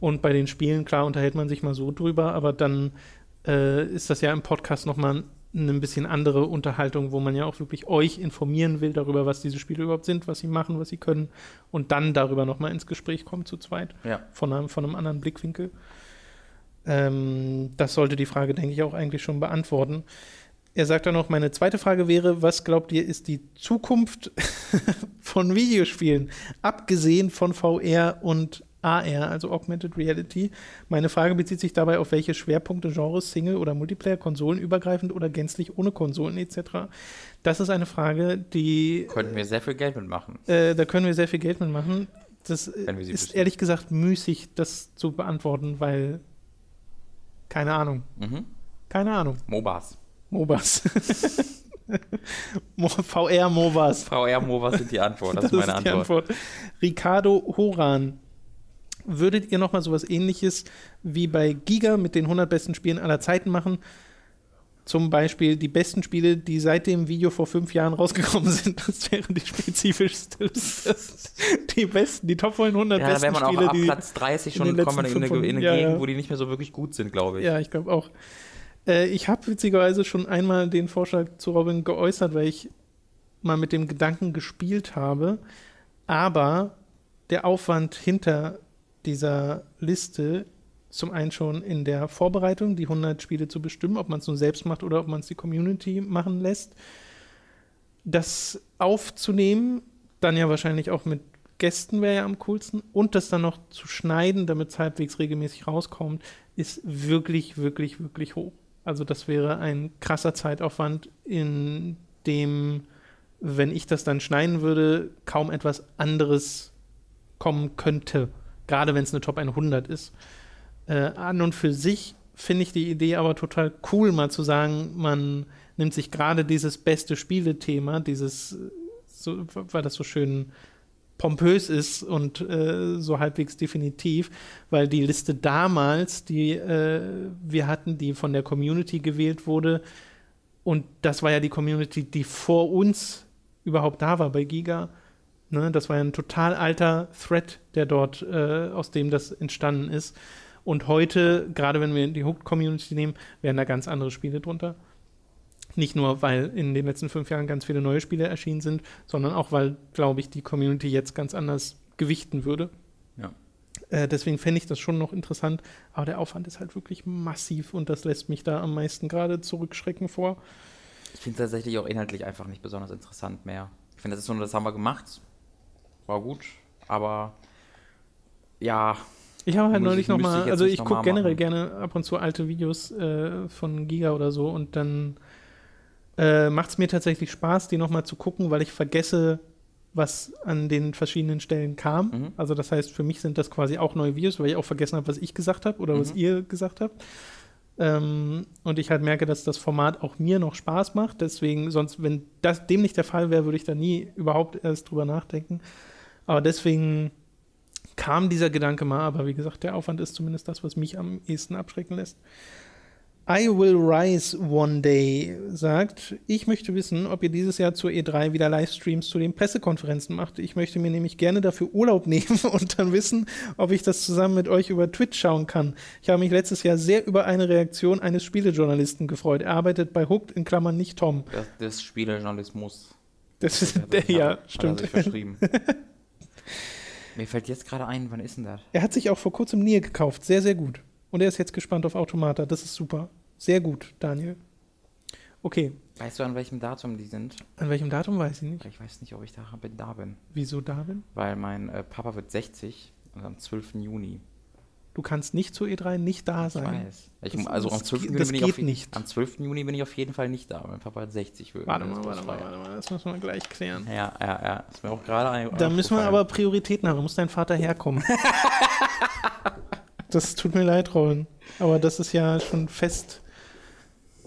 Und bei den Spielen, klar, unterhält man sich mal so drüber, aber dann äh, ist das ja im Podcast nochmal eine ein bisschen andere Unterhaltung, wo man ja auch wirklich euch informieren will darüber, was diese Spiele überhaupt sind, was sie machen, was sie können und dann darüber nochmal ins Gespräch kommt zu zweit Ja. von einem, von einem anderen Blickwinkel. Ähm, das sollte die Frage, denke ich, auch eigentlich schon beantworten. Er sagt dann noch, meine zweite Frage wäre, was glaubt ihr, ist die Zukunft von Videospielen, abgesehen von VR und AR, also Augmented Reality? Meine Frage bezieht sich dabei auf welche Schwerpunkte, Genres, Single- oder Multiplayer, konsolenübergreifend oder gänzlich ohne Konsolen etc. Das ist eine Frage, die Könnten wir sehr viel Geld mitmachen. äh, da können wir sehr viel Geld mitmachen. Das ist wüssten. ehrlich gesagt müßig, das zu beantworten, weil keine Ahnung. Mhm. Keine Ahnung. MOBAs. MOBAs. Mo- VR MOBAs. VR-MOBAs sind die Antwort. Das, ist meine die Antwort. Ricardo Horan. Würdet ihr nochmal sowas ähnliches wie bei Giga mit den 100 besten Spielen aller Zeiten machen? Zum Beispiel die besten Spiele, die seit dem Video vor fünf Jahren rausgekommen sind. Das wäre die spezifischste. die besten, die Top 100 Ja, da besten wäre man auch Spiele, ab. Platz 30 in schon kommen in letzten eine, in eine 500 ja, Gegend, ja. wo die nicht mehr so wirklich gut sind, glaube ich. Ja, ich glaube auch. Äh, ich habe witzigerweise schon einmal den Vorschlag zu Robin geäußert, weil ich mal mit dem Gedanken gespielt habe. Aber der Aufwand hinter dieser Liste, zum einen schon in der Vorbereitung, die 100 Spiele zu bestimmen, ob man es nur selbst macht oder ob man es die Community machen lässt, das aufzunehmen, dann ja wahrscheinlich auch mit Gästen wäre ja am coolsten und das dann noch zu schneiden, damit es halbwegs regelmäßig rauskommt, ist wirklich, wirklich, wirklich hoch. Also das wäre ein krasser Zeitaufwand, in dem, wenn ich das dann schneiden würde, kaum etwas anderes kommen könnte. Gerade wenn es eine Top 100 ist. Äh, an und für sich finde ich die Idee aber total cool, mal zu sagen, man nimmt sich gerade dieses beste Spielethema, dieses, so, weil das so schön pompös ist und äh, so halbwegs definitiv, weil die Liste damals, die äh, wir hatten, die von der Community gewählt wurde, und das war ja die Community, die vor uns überhaupt da war bei Giga. Ne, das war ja ein total alter Thread, der dort, äh, aus dem das entstanden ist. Und heute, gerade wenn wir die Hooked-Community nehmen, werden da ganz andere Spiele drunter. Nicht nur, weil in den letzten fünf Jahren ganz viele neue Spiele erschienen sind, sondern auch, weil, glaube ich, die Community jetzt ganz anders gewichten würde. Ja. Äh, deswegen fände ich das schon noch interessant. Aber der Aufwand ist halt wirklich massiv und das lässt mich da am meisten gerade zurückschrecken vor. Ich finde es tatsächlich auch inhaltlich einfach nicht besonders interessant mehr. Ich finde, das ist so, das haben wir gemacht. War gut, aber ja, Ich habe halt Muss neulich nochmal, also ich gucke generell machen. gerne ab und zu alte Videos äh, von Giga oder so und dann äh, macht es mir tatsächlich Spaß, die nochmal zu gucken, weil ich vergesse, was an den verschiedenen Stellen kam. Mhm. Also das heißt, für mich sind das quasi auch neue Videos, weil ich auch vergessen habe, was ich gesagt habe oder was Mhm. ihr gesagt habt. Ähm, und ich halt merke, dass das Format auch mir noch Spaß macht. Deswegen, sonst, wenn das dem nicht der Fall wäre, würde ich da nie überhaupt erst drüber nachdenken. Aber deswegen kam dieser Gedanke mal, aber wie gesagt, der Aufwand ist zumindest das, was mich am ehesten abschrecken lässt. I will rise one day sagt, ich möchte wissen, ob ihr dieses Jahr zur E3 wieder Livestreams zu den Pressekonferenzen macht. Ich möchte mir nämlich gerne dafür Urlaub nehmen und dann wissen, ob ich das zusammen mit euch über Twitch schauen kann. Ich habe mich letztes Jahr sehr über eine Reaktion eines Spielejournalisten gefreut. Er arbeitet bei Hooked in Klammern nicht Tom. Das, das Spielejournalismus. Das ist der, hat- ja, hat er stimmt. sich verschrieben. Mir fällt jetzt gerade ein, wann ist denn das? Er hat sich auch vor kurzem Nier gekauft. Sehr, sehr gut. Und er ist jetzt gespannt auf Automata. Das ist super. Sehr gut, Daniel. Okay. Weißt du, an welchem Datum die sind? An welchem Datum weiß ich nicht. Ich weiß nicht, ob ich da bin. Da bin. Wieso? Weil mein äh, Papa wird 60 und am 12. Juni. Du kannst nicht zur E3 nicht da Ich sein. weiß. Ich, Das- also am das 12. geht- Juni das bin ich auf, nicht. Am 12. Juni bin ich auf jeden Fall nicht da. Mein Papa hat 60 wird. Warte Das mal, muss warte mal, warte mal. Das müssen wir gleich klären. Ja, ja, ja. Ist mir auch gerade ein. Da müssen wir aber Prioritäten haben. Da muss dein Vater herkommen. das tut mir leid, Rollen. Aber das ist ja schon fest,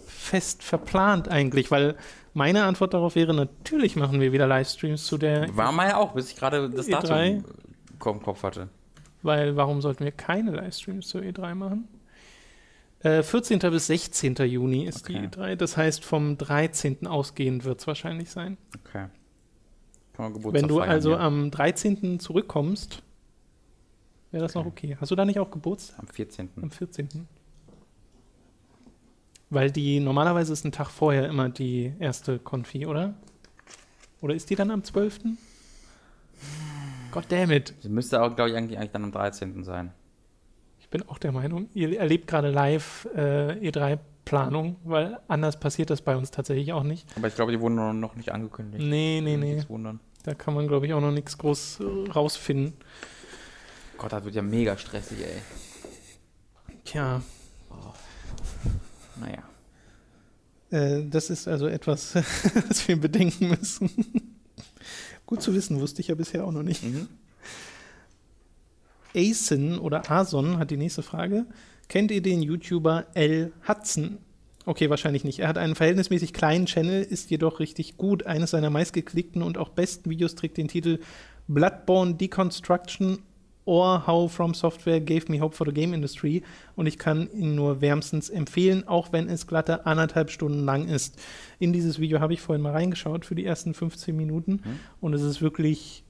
fest verplant eigentlich, weil meine Antwort darauf wäre, natürlich machen wir wieder Livestreams zu der, War mal ja auch, bis ich gerade das E3? Datum im Kopf hatte. Weil warum sollten wir keine Livestreams zur E3 machen? Äh, 14. bis 16. Juni ist die Okay. E3. Das heißt, vom 13. ausgehend wird es wahrscheinlich sein. Okay. Kann man Wenn du also hier. am 13. zurückkommst, wäre das noch okay. Hast du da nicht auch Geburtstag? am 14. Am 14. Weil die, normalerweise ist ein Tag vorher immer die erste Konfi, oder? Oder ist die dann am 12.? God damn it. Sie müsste auch, glaube ich, eigentlich, eigentlich dann am 13. sein. Ich bin auch der Meinung, ihr erlebt gerade live äh, E3-Planung, weil anders passiert das bei uns tatsächlich auch nicht. Aber ich glaube, die wurden noch- nicht angekündigt. Nee, nee, nee. Wundern. Da kann man, glaube ich, auch noch nichts groß äh, rausfinden. Gott, das wird ja mega stressig, ey. Tja, Naja. Äh, das ist also etwas, was wir bedenken müssen. Gut zu wissen, wusste ich ja bisher auch noch nicht. Mhm. Asen oder Ason hat die nächste Frage. Kennt ihr den YouTuber L. Hudson? Okay, wahrscheinlich nicht. Er hat einen verhältnismäßig kleinen Channel, ist jedoch richtig gut. Eines seiner meistgeklickten und auch besten Videos trägt den Titel Bloodborne Deconstruction or How From Software Gave Me Hope for the Game Industry. Und ich kann ihn nur wärmstens empfehlen, auch wenn es glatte anderthalb Stunden lang ist. In dieses Video habe ich vorhin mal reingeschaut für die ersten 15 Minuten. Und es ist wirklich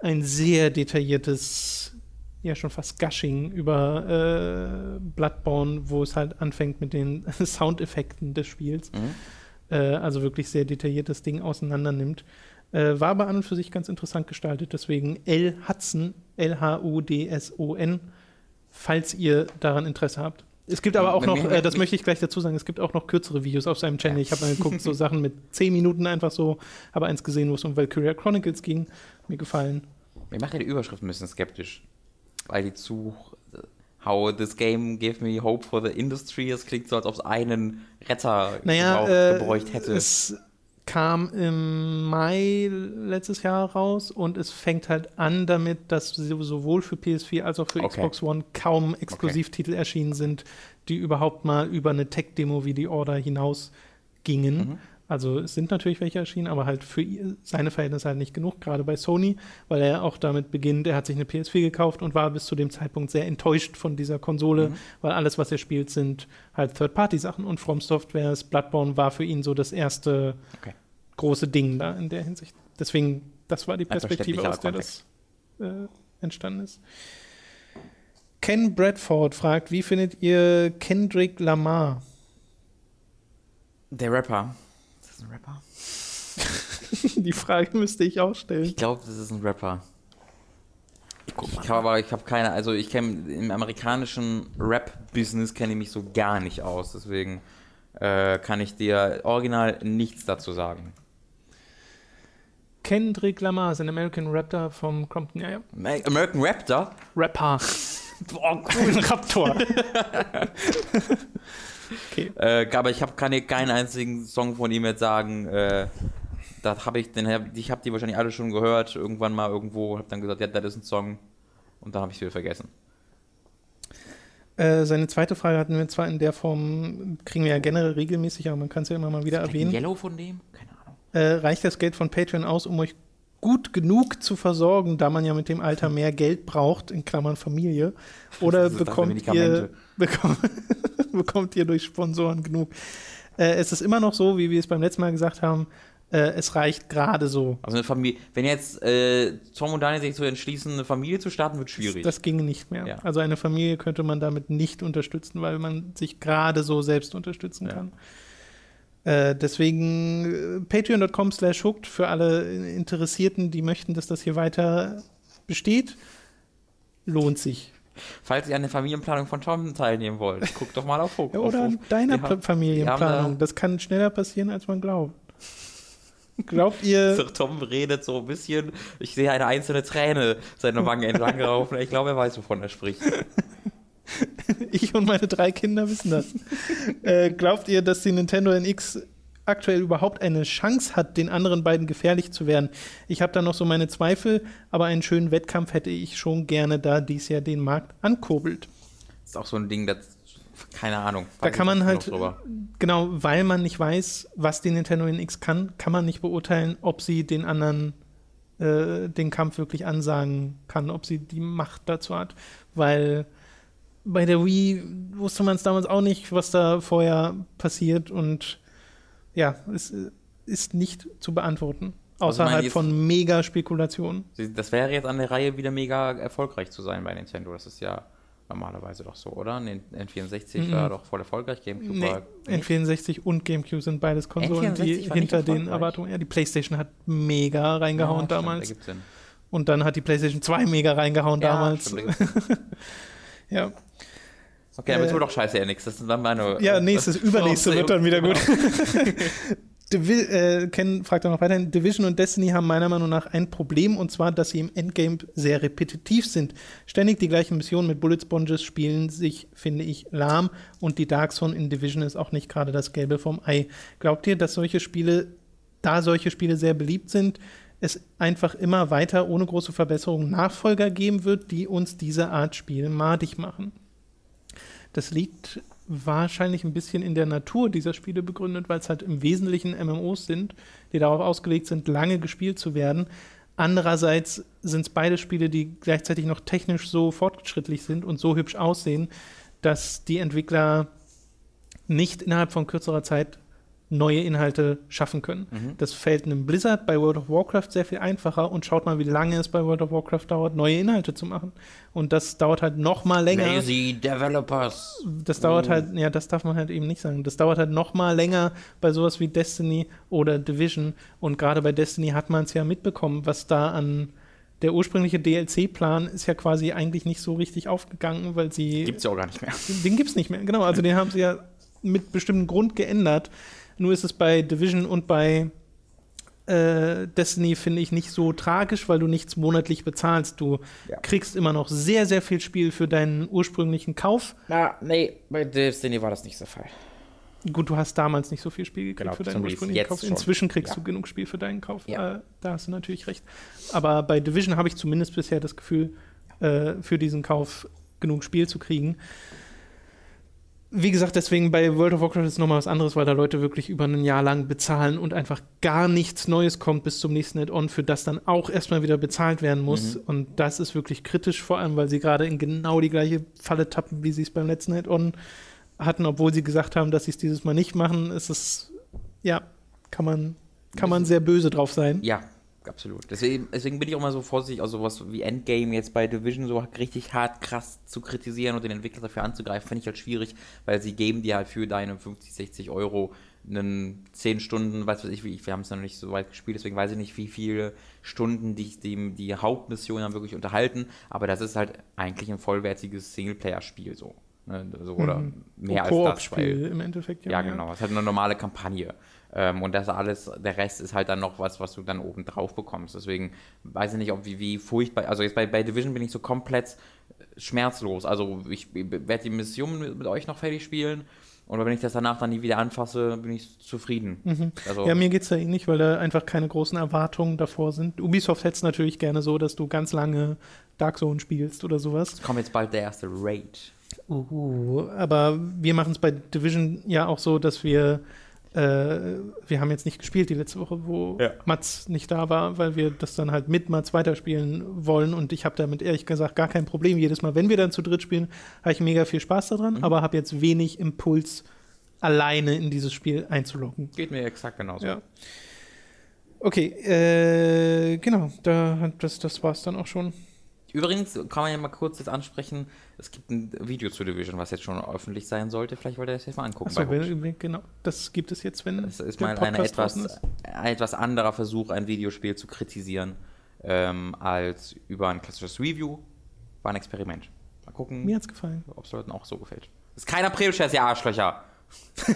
ein sehr detailliertes, ja schon fast Gushing über äh, Bloodborne, wo es halt anfängt mit den Soundeffekten des Spiels. Mhm. Äh, also wirklich sehr detailliertes Ding auseinander nimmt. Äh, war aber an und für sich ganz interessant gestaltet. Deswegen L. Hudson, L-H-U-D-S-O-N, falls ihr daran Interesse habt. Es gibt aber auch noch, äh, das möchte ich gleich dazu sagen, es gibt auch noch kürzere Videos auf seinem Channel. Ich habe mal geguckt, so Sachen mit 10 Minuten einfach so, habe eins gesehen, wo es um Valkyria Chronicles ging. Mir gefallen. Mir macht ja die Überschrift ein bisschen skeptisch. Weil die zu. How this game gave me hope for the industry. Es klingt so, als ob es einen Retter Naja, gebraucht, äh, gebräucht hätte. es kam im Mai letztes Jahr raus und es fängt halt an damit, dass so- sowohl für PS4 als auch für Okay. Xbox One kaum Exklusivtitel erschienen sind, die überhaupt mal über eine Tech-Demo wie die Order hinaus gingen. Mhm. Also es sind natürlich welche erschienen, aber halt für seine Verhältnisse halt nicht genug, gerade bei Sony, weil er auch damit beginnt, er hat sich eine PS4 gekauft und war bis zu dem Zeitpunkt sehr enttäuscht von dieser Konsole, Mhm. weil alles, was er spielt, sind halt Third-Party-Sachen und From Softwares Bloodborne war für ihn so das erste Okay. große Ding da in der Hinsicht. Deswegen, das war die Perspektive, aus der das äh, entstanden ist. Ken Bradford fragt, wie findet ihr Kendrick Lamar? Der Rapper. Ein Rapper? die Frage müsste ich auch stellen. Ich glaube, das ist ein Rapper. Ich habe aber, ich habe keine, also ich kenne im amerikanischen Rap-Business kenne ich mich so gar nicht aus, deswegen äh, kann ich dir original nichts dazu sagen. Kendrick Lamar ist ein American Rapper vom Compton. Ja, ja. American Raptor? Rapper. Boah, Ein Raptor. Äh, aber ich habe keine, keinen einzigen Song von ihm jetzt sagen, äh, da habe ich, den, ich habe die wahrscheinlich alle schon gehört, irgendwann mal irgendwo, habe dann gesagt, ja, das ist ein Song und dann habe ich es wieder vergessen. Äh, seine zweite Frage hatten wir zwar in der Form, kriegen wir ja generell regelmäßig, aber man kann es ja immer mal wieder Ist erwähnen. Ein Yellow von dem? Keine Ahnung. Äh, reicht das Geld von Patreon aus, um euch gut genug zu versorgen, da man ja mit dem Alter mehr Geld braucht, in Klammern Familie? Oder Das das bekommt ihr, bekommt, bekommt ihr durch Sponsoren genug? Äh, es ist immer noch so, wie wir es beim letzten Mal gesagt haben, äh, es reicht gerade so. Also eine Familie, wenn jetzt äh, Tom und Daniel sich so entschließen, eine Familie zu starten, wird schwierig. Das ginge nicht mehr. Ja. Also eine Familie könnte man damit nicht unterstützen, weil man sich gerade so selbst unterstützen Ja. kann. Äh, deswegen äh, patreon.com slash hooked für alle Interessierten, die möchten, dass das hier weiter besteht, lohnt sich. Falls ihr an der Familienplanung von Tom teilnehmen wollt, guckt doch mal auf Hook. Ja, oder an deiner wir Familienplanung. haben das kann schneller passieren, als man glaubt. Glaubt ihr, So, Tom redet so ein bisschen. Ich sehe eine einzelne Träne seiner Wange entlang laufen. Ich glaube, er weiß, wovon er spricht. Ich und meine drei Kinder wissen das. äh, glaubt ihr, dass die Nintendo NX aktuell überhaupt eine Chance hat, den anderen beiden gefährlich zu werden? Ich habe da noch so meine Zweifel, aber einen schönen Wettkampf hätte ich schon gerne, da dies ja den Markt ankurbelt. Ist auch so ein Ding, das. Keine Ahnung. Da kann man halt, genau, weil man nicht weiß, was die Nintendo NX kann, kann man nicht beurteilen, ob sie den anderen äh, den Kampf wirklich ansagen kann, ob sie die Macht dazu hat. Weil bei der Wii wusste man es damals auch nicht, was da vorher passiert und ja, es äh, ist nicht zu beantworten. Also Außerhalb jetzt- von Mega-Spekulationen. Das wäre jetzt an der Reihe wieder mega erfolgreich zu sein bei Nintendo. Das ist ja normalerweise doch so, oder? N- N64 Mhm. war doch voll erfolgreich. GameCube Nee, war. nicht. N64 und GameCube sind beides Konsolen, die N64 war nicht hinter den. Erwartungen. Ja, die PlayStation hat mega reingehauen Ja, stimmt, damals. ergibt Sinn. Und dann hat die PlayStation 2 mega reingehauen Ja, damals. stimmt, Sinn. Ja. Okay, dann Äh, ist wohl doch scheiße, ja nix. Das sind dann meine. ja, äh, nächstes, übernächste wird dann wieder gut. Divi äh, Ken fragt auch noch weiterhin, Division und Destiny haben meiner Meinung nach ein Problem und zwar, dass sie im Endgame sehr repetitiv sind. Ständig die gleichen Missionen mit Bullet Sponges spielen sich, finde ich, lahm und die Dark Zone in Division ist auch nicht gerade das Gelbe vom Ei. Glaubt ihr, dass solche Spiele, da solche Spiele sehr beliebt sind, es einfach immer weiter ohne große Verbesserungen Nachfolger geben wird, die uns diese Art Spiel madig machen? Das liegt wahrscheinlich ein bisschen in der Natur dieser Spiele begründet, weil es halt im Wesentlichen MMOs sind, die darauf ausgelegt sind, lange gespielt zu werden. Andererseits sind es beide Spiele, die gleichzeitig noch technisch so fortschrittlich sind und so hübsch aussehen, dass die Entwickler nicht innerhalb von kürzerer Zeit neue Inhalte schaffen können. Mhm. Das fällt einem Blizzard bei World of Warcraft sehr viel einfacher und schaut mal, wie lange es bei World of Warcraft dauert, neue Inhalte zu machen. Und das dauert halt noch mal länger. Lazy Developers. Das dauert Oh. halt, ja, das darf man halt eben nicht sagen. Das dauert halt noch mal länger bei sowas wie Destiny oder Division. Und gerade bei Destiny hat man es ja mitbekommen, was da an der ursprüngliche DLC-Plan ist ja quasi eigentlich nicht so richtig aufgegangen, weil sie Gibt's ja auch gar nicht mehr. den gibt's nicht mehr. Genau, also den haben sie ja mit bestimmten Grund geändert. Nur ist es bei Division und bei äh, Destiny, finde ich, nicht so tragisch, weil du nichts monatlich bezahlst. Du Ja. kriegst immer noch sehr, sehr viel Spiel für deinen ursprünglichen Kauf. Na, nee, bei Destiny war das nicht der Fall. Gut, du hast damals nicht so viel Spiel gekriegt Genau, für deinen ursprünglichen Kauf. schon. Inzwischen kriegst Ja. du genug Spiel für deinen Kauf. Ja. Äh, da hast du natürlich recht. Aber bei Division habe ich zumindest bisher das Gefühl, äh, für diesen Kauf genug Spiel zu kriegen. Wie gesagt, deswegen bei World of Warcraft ist nochmal was anderes, weil da Leute wirklich über ein Jahr lang bezahlen und einfach gar nichts Neues kommt bis zum nächsten Add-on, für das dann auch erstmal wieder bezahlt werden muss. Mhm. Und das ist wirklich kritisch, vor allem, weil sie gerade in genau die gleiche Falle tappen, wie sie es beim letzten Add-on hatten, obwohl sie gesagt haben, dass sie es dieses Mal nicht machen. Ist es, ja, kann man, kann man sehr böse drauf sein. Ja, absolut. Deswegen, deswegen bin ich auch mal so vorsichtig, also sowas wie Endgame jetzt bei Division so richtig hart krass zu kritisieren und den Entwickler dafür anzugreifen, finde ich halt schwierig, weil sie geben dir halt für deine 50, 60 Euro einen 10 Stunden, weiß was ich, wie ich, wir haben es noch nicht so weit gespielt, deswegen weiß ich nicht, wie viele Stunden die, die, die Hauptmission dann wirklich unterhalten, aber das ist halt eigentlich ein vollwertiges Singleplayer-Spiel so. Ne? so oder Mhm. mehr als das. Koop-Spiel im Endeffekt. Ja, genau. Es ist halt eine normale Kampagne. Ähm, und das alles, der Rest ist halt dann noch was, was du dann oben drauf bekommst. Deswegen weiß ich nicht, ob wie, wie furchtbar. Also jetzt bei, bei Division bin ich so komplett schmerzlos. Also ich werde die Mission mit, mit euch noch fertig spielen Und wenn ich das danach dann nie wieder anfasse, bin ich zufrieden. Also, Ja, mir geht's da ähnlich, weil da einfach keine großen Erwartungen davor sind. Ubisoft hätte es natürlich gerne so, dass du ganz lange Dark Zone spielst oder sowas. kommt jetzt bald der erste Raid. Uh, aber wir machen es bei Division ja auch so, dass wir wir haben jetzt nicht gespielt die letzte Woche, wo Ja. Mats nicht da war, weil wir das dann halt mit Mats weiterspielen wollen und ich habe damit ehrlich gesagt gar kein Problem. Jedes Mal, wenn wir dann zu dritt spielen, habe ich mega viel Spaß daran, aber habe jetzt wenig Impuls, alleine in dieses Spiel einzuloggen. Geht mir exakt genauso. Ja. Okay, äh, genau, da, das, das war es dann auch schon. Übrigens kann man ja mal kurz jetzt ansprechen, es gibt ein Video zu Division, was jetzt schon öffentlich sein sollte. Vielleicht wollt ihr das jetzt mal angucken. Achso, wenn- genau, das gibt es jetzt, wenn Das ist mal Podcast etwas, ein etwas anderer Versuch, ein Videospiel zu kritisieren, ähm, als über ein klassisches Review. War ein Experiment. Mal gucken, Mir hat's gefallen. ob es Leuten auch so gefällt. Das ist kein April-Scherz, ihr Arschlöcher.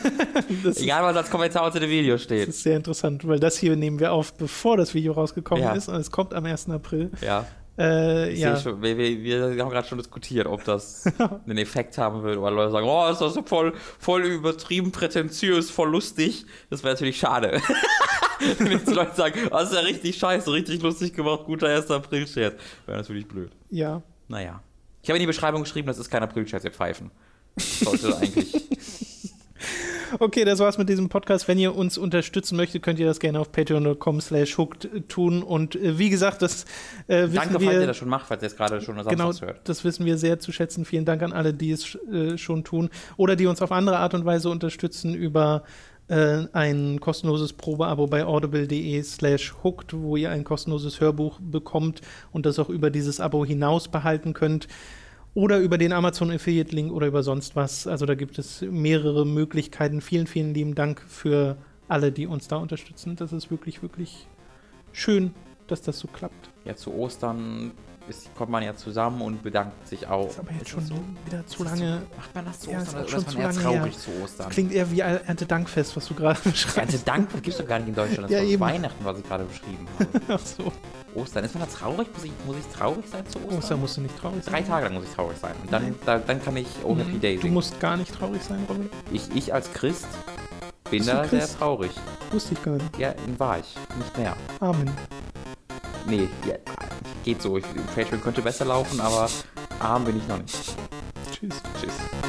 Das Egal, was als Kommentar unter dem Video das steht. ist sehr interessant, weil das hier nehmen wir auf, bevor das Video rausgekommen Ja. ist und es kommt am 1. April. Ja, Äh, ja, schon, wir, wir, haben gerade schon diskutiert, ob das einen Effekt haben würde, weil Leute sagen, oh, ist das so voll, voll übertrieben, prätentiös, voll lustig. Das wäre natürlich schade. Wenn jetzt Leute sagen, oh, das ist ja richtig scheiße, richtig lustig gemacht, guter 1. April-Scherz. Wäre natürlich blöd. ja. Naja. Ich habe in die Beschreibung geschrieben, das ist kein April-Scherz, ihr Pfeifen. Sollte eigentlich. Okay, das war's mit diesem Podcast. Wenn ihr uns unterstützen möchtet, könnt ihr das gerne auf patreon.com slash hooked tun. Und äh, wie gesagt, das äh, wissen Danke, wir... falls ihr das schon macht, falls ihr es gerade schon Genau, samstags hört. das wissen wir sehr zu schätzen. Vielen Dank an alle, die es äh, schon tun oder die uns auf andere Art und Weise unterstützen über äh, ein kostenloses Probeabo bei audible.de slash hooked, wo ihr ein kostenloses Hörbuch bekommt und das auch über dieses Abo hinaus behalten könnt. Oder über den Amazon Affiliate Link oder über sonst was. Also da gibt es mehrere Möglichkeiten. Vielen, vielen lieben Dank für alle, die uns da unterstützen. Das ist wirklich, wirklich schön, dass das so klappt. Ja, zu Ostern ist, kommt man ja zusammen und bedankt sich auch. Ist aber jetzt Ist schon das so? wieder zu das lange. So? Macht man das zu Ja, Ostern oder schon ist man zu eher lange traurig her. zu Ostern? Klingt eher wie Erntedankfest, was du gerade beschreibst. Ganze Dank, das gibt's doch gar nicht in Deutschland. Das Ja, ist doch eben. Weihnachten, was ich gerade beschrieben habe. Ach so. Ostern. Ist man da traurig? Muss ich, muss ich traurig sein zu Ostern? Ostern musst du nicht traurig sein. Drei Tage lang muss ich traurig sein. Und dann, da, dann kann ich Oh Happy Mhm. Day Du singen. musst gar nicht traurig sein, Robin. Ich, ich als Christ bin du da sehr Christ? traurig. Wusste ich gar nicht. Ja, war ich. Nicht mehr. Amen. Nee, ja, geht so. Ich, Patreon könnte besser laufen, aber arm bin ich noch nicht. Tschüss. Tschüss.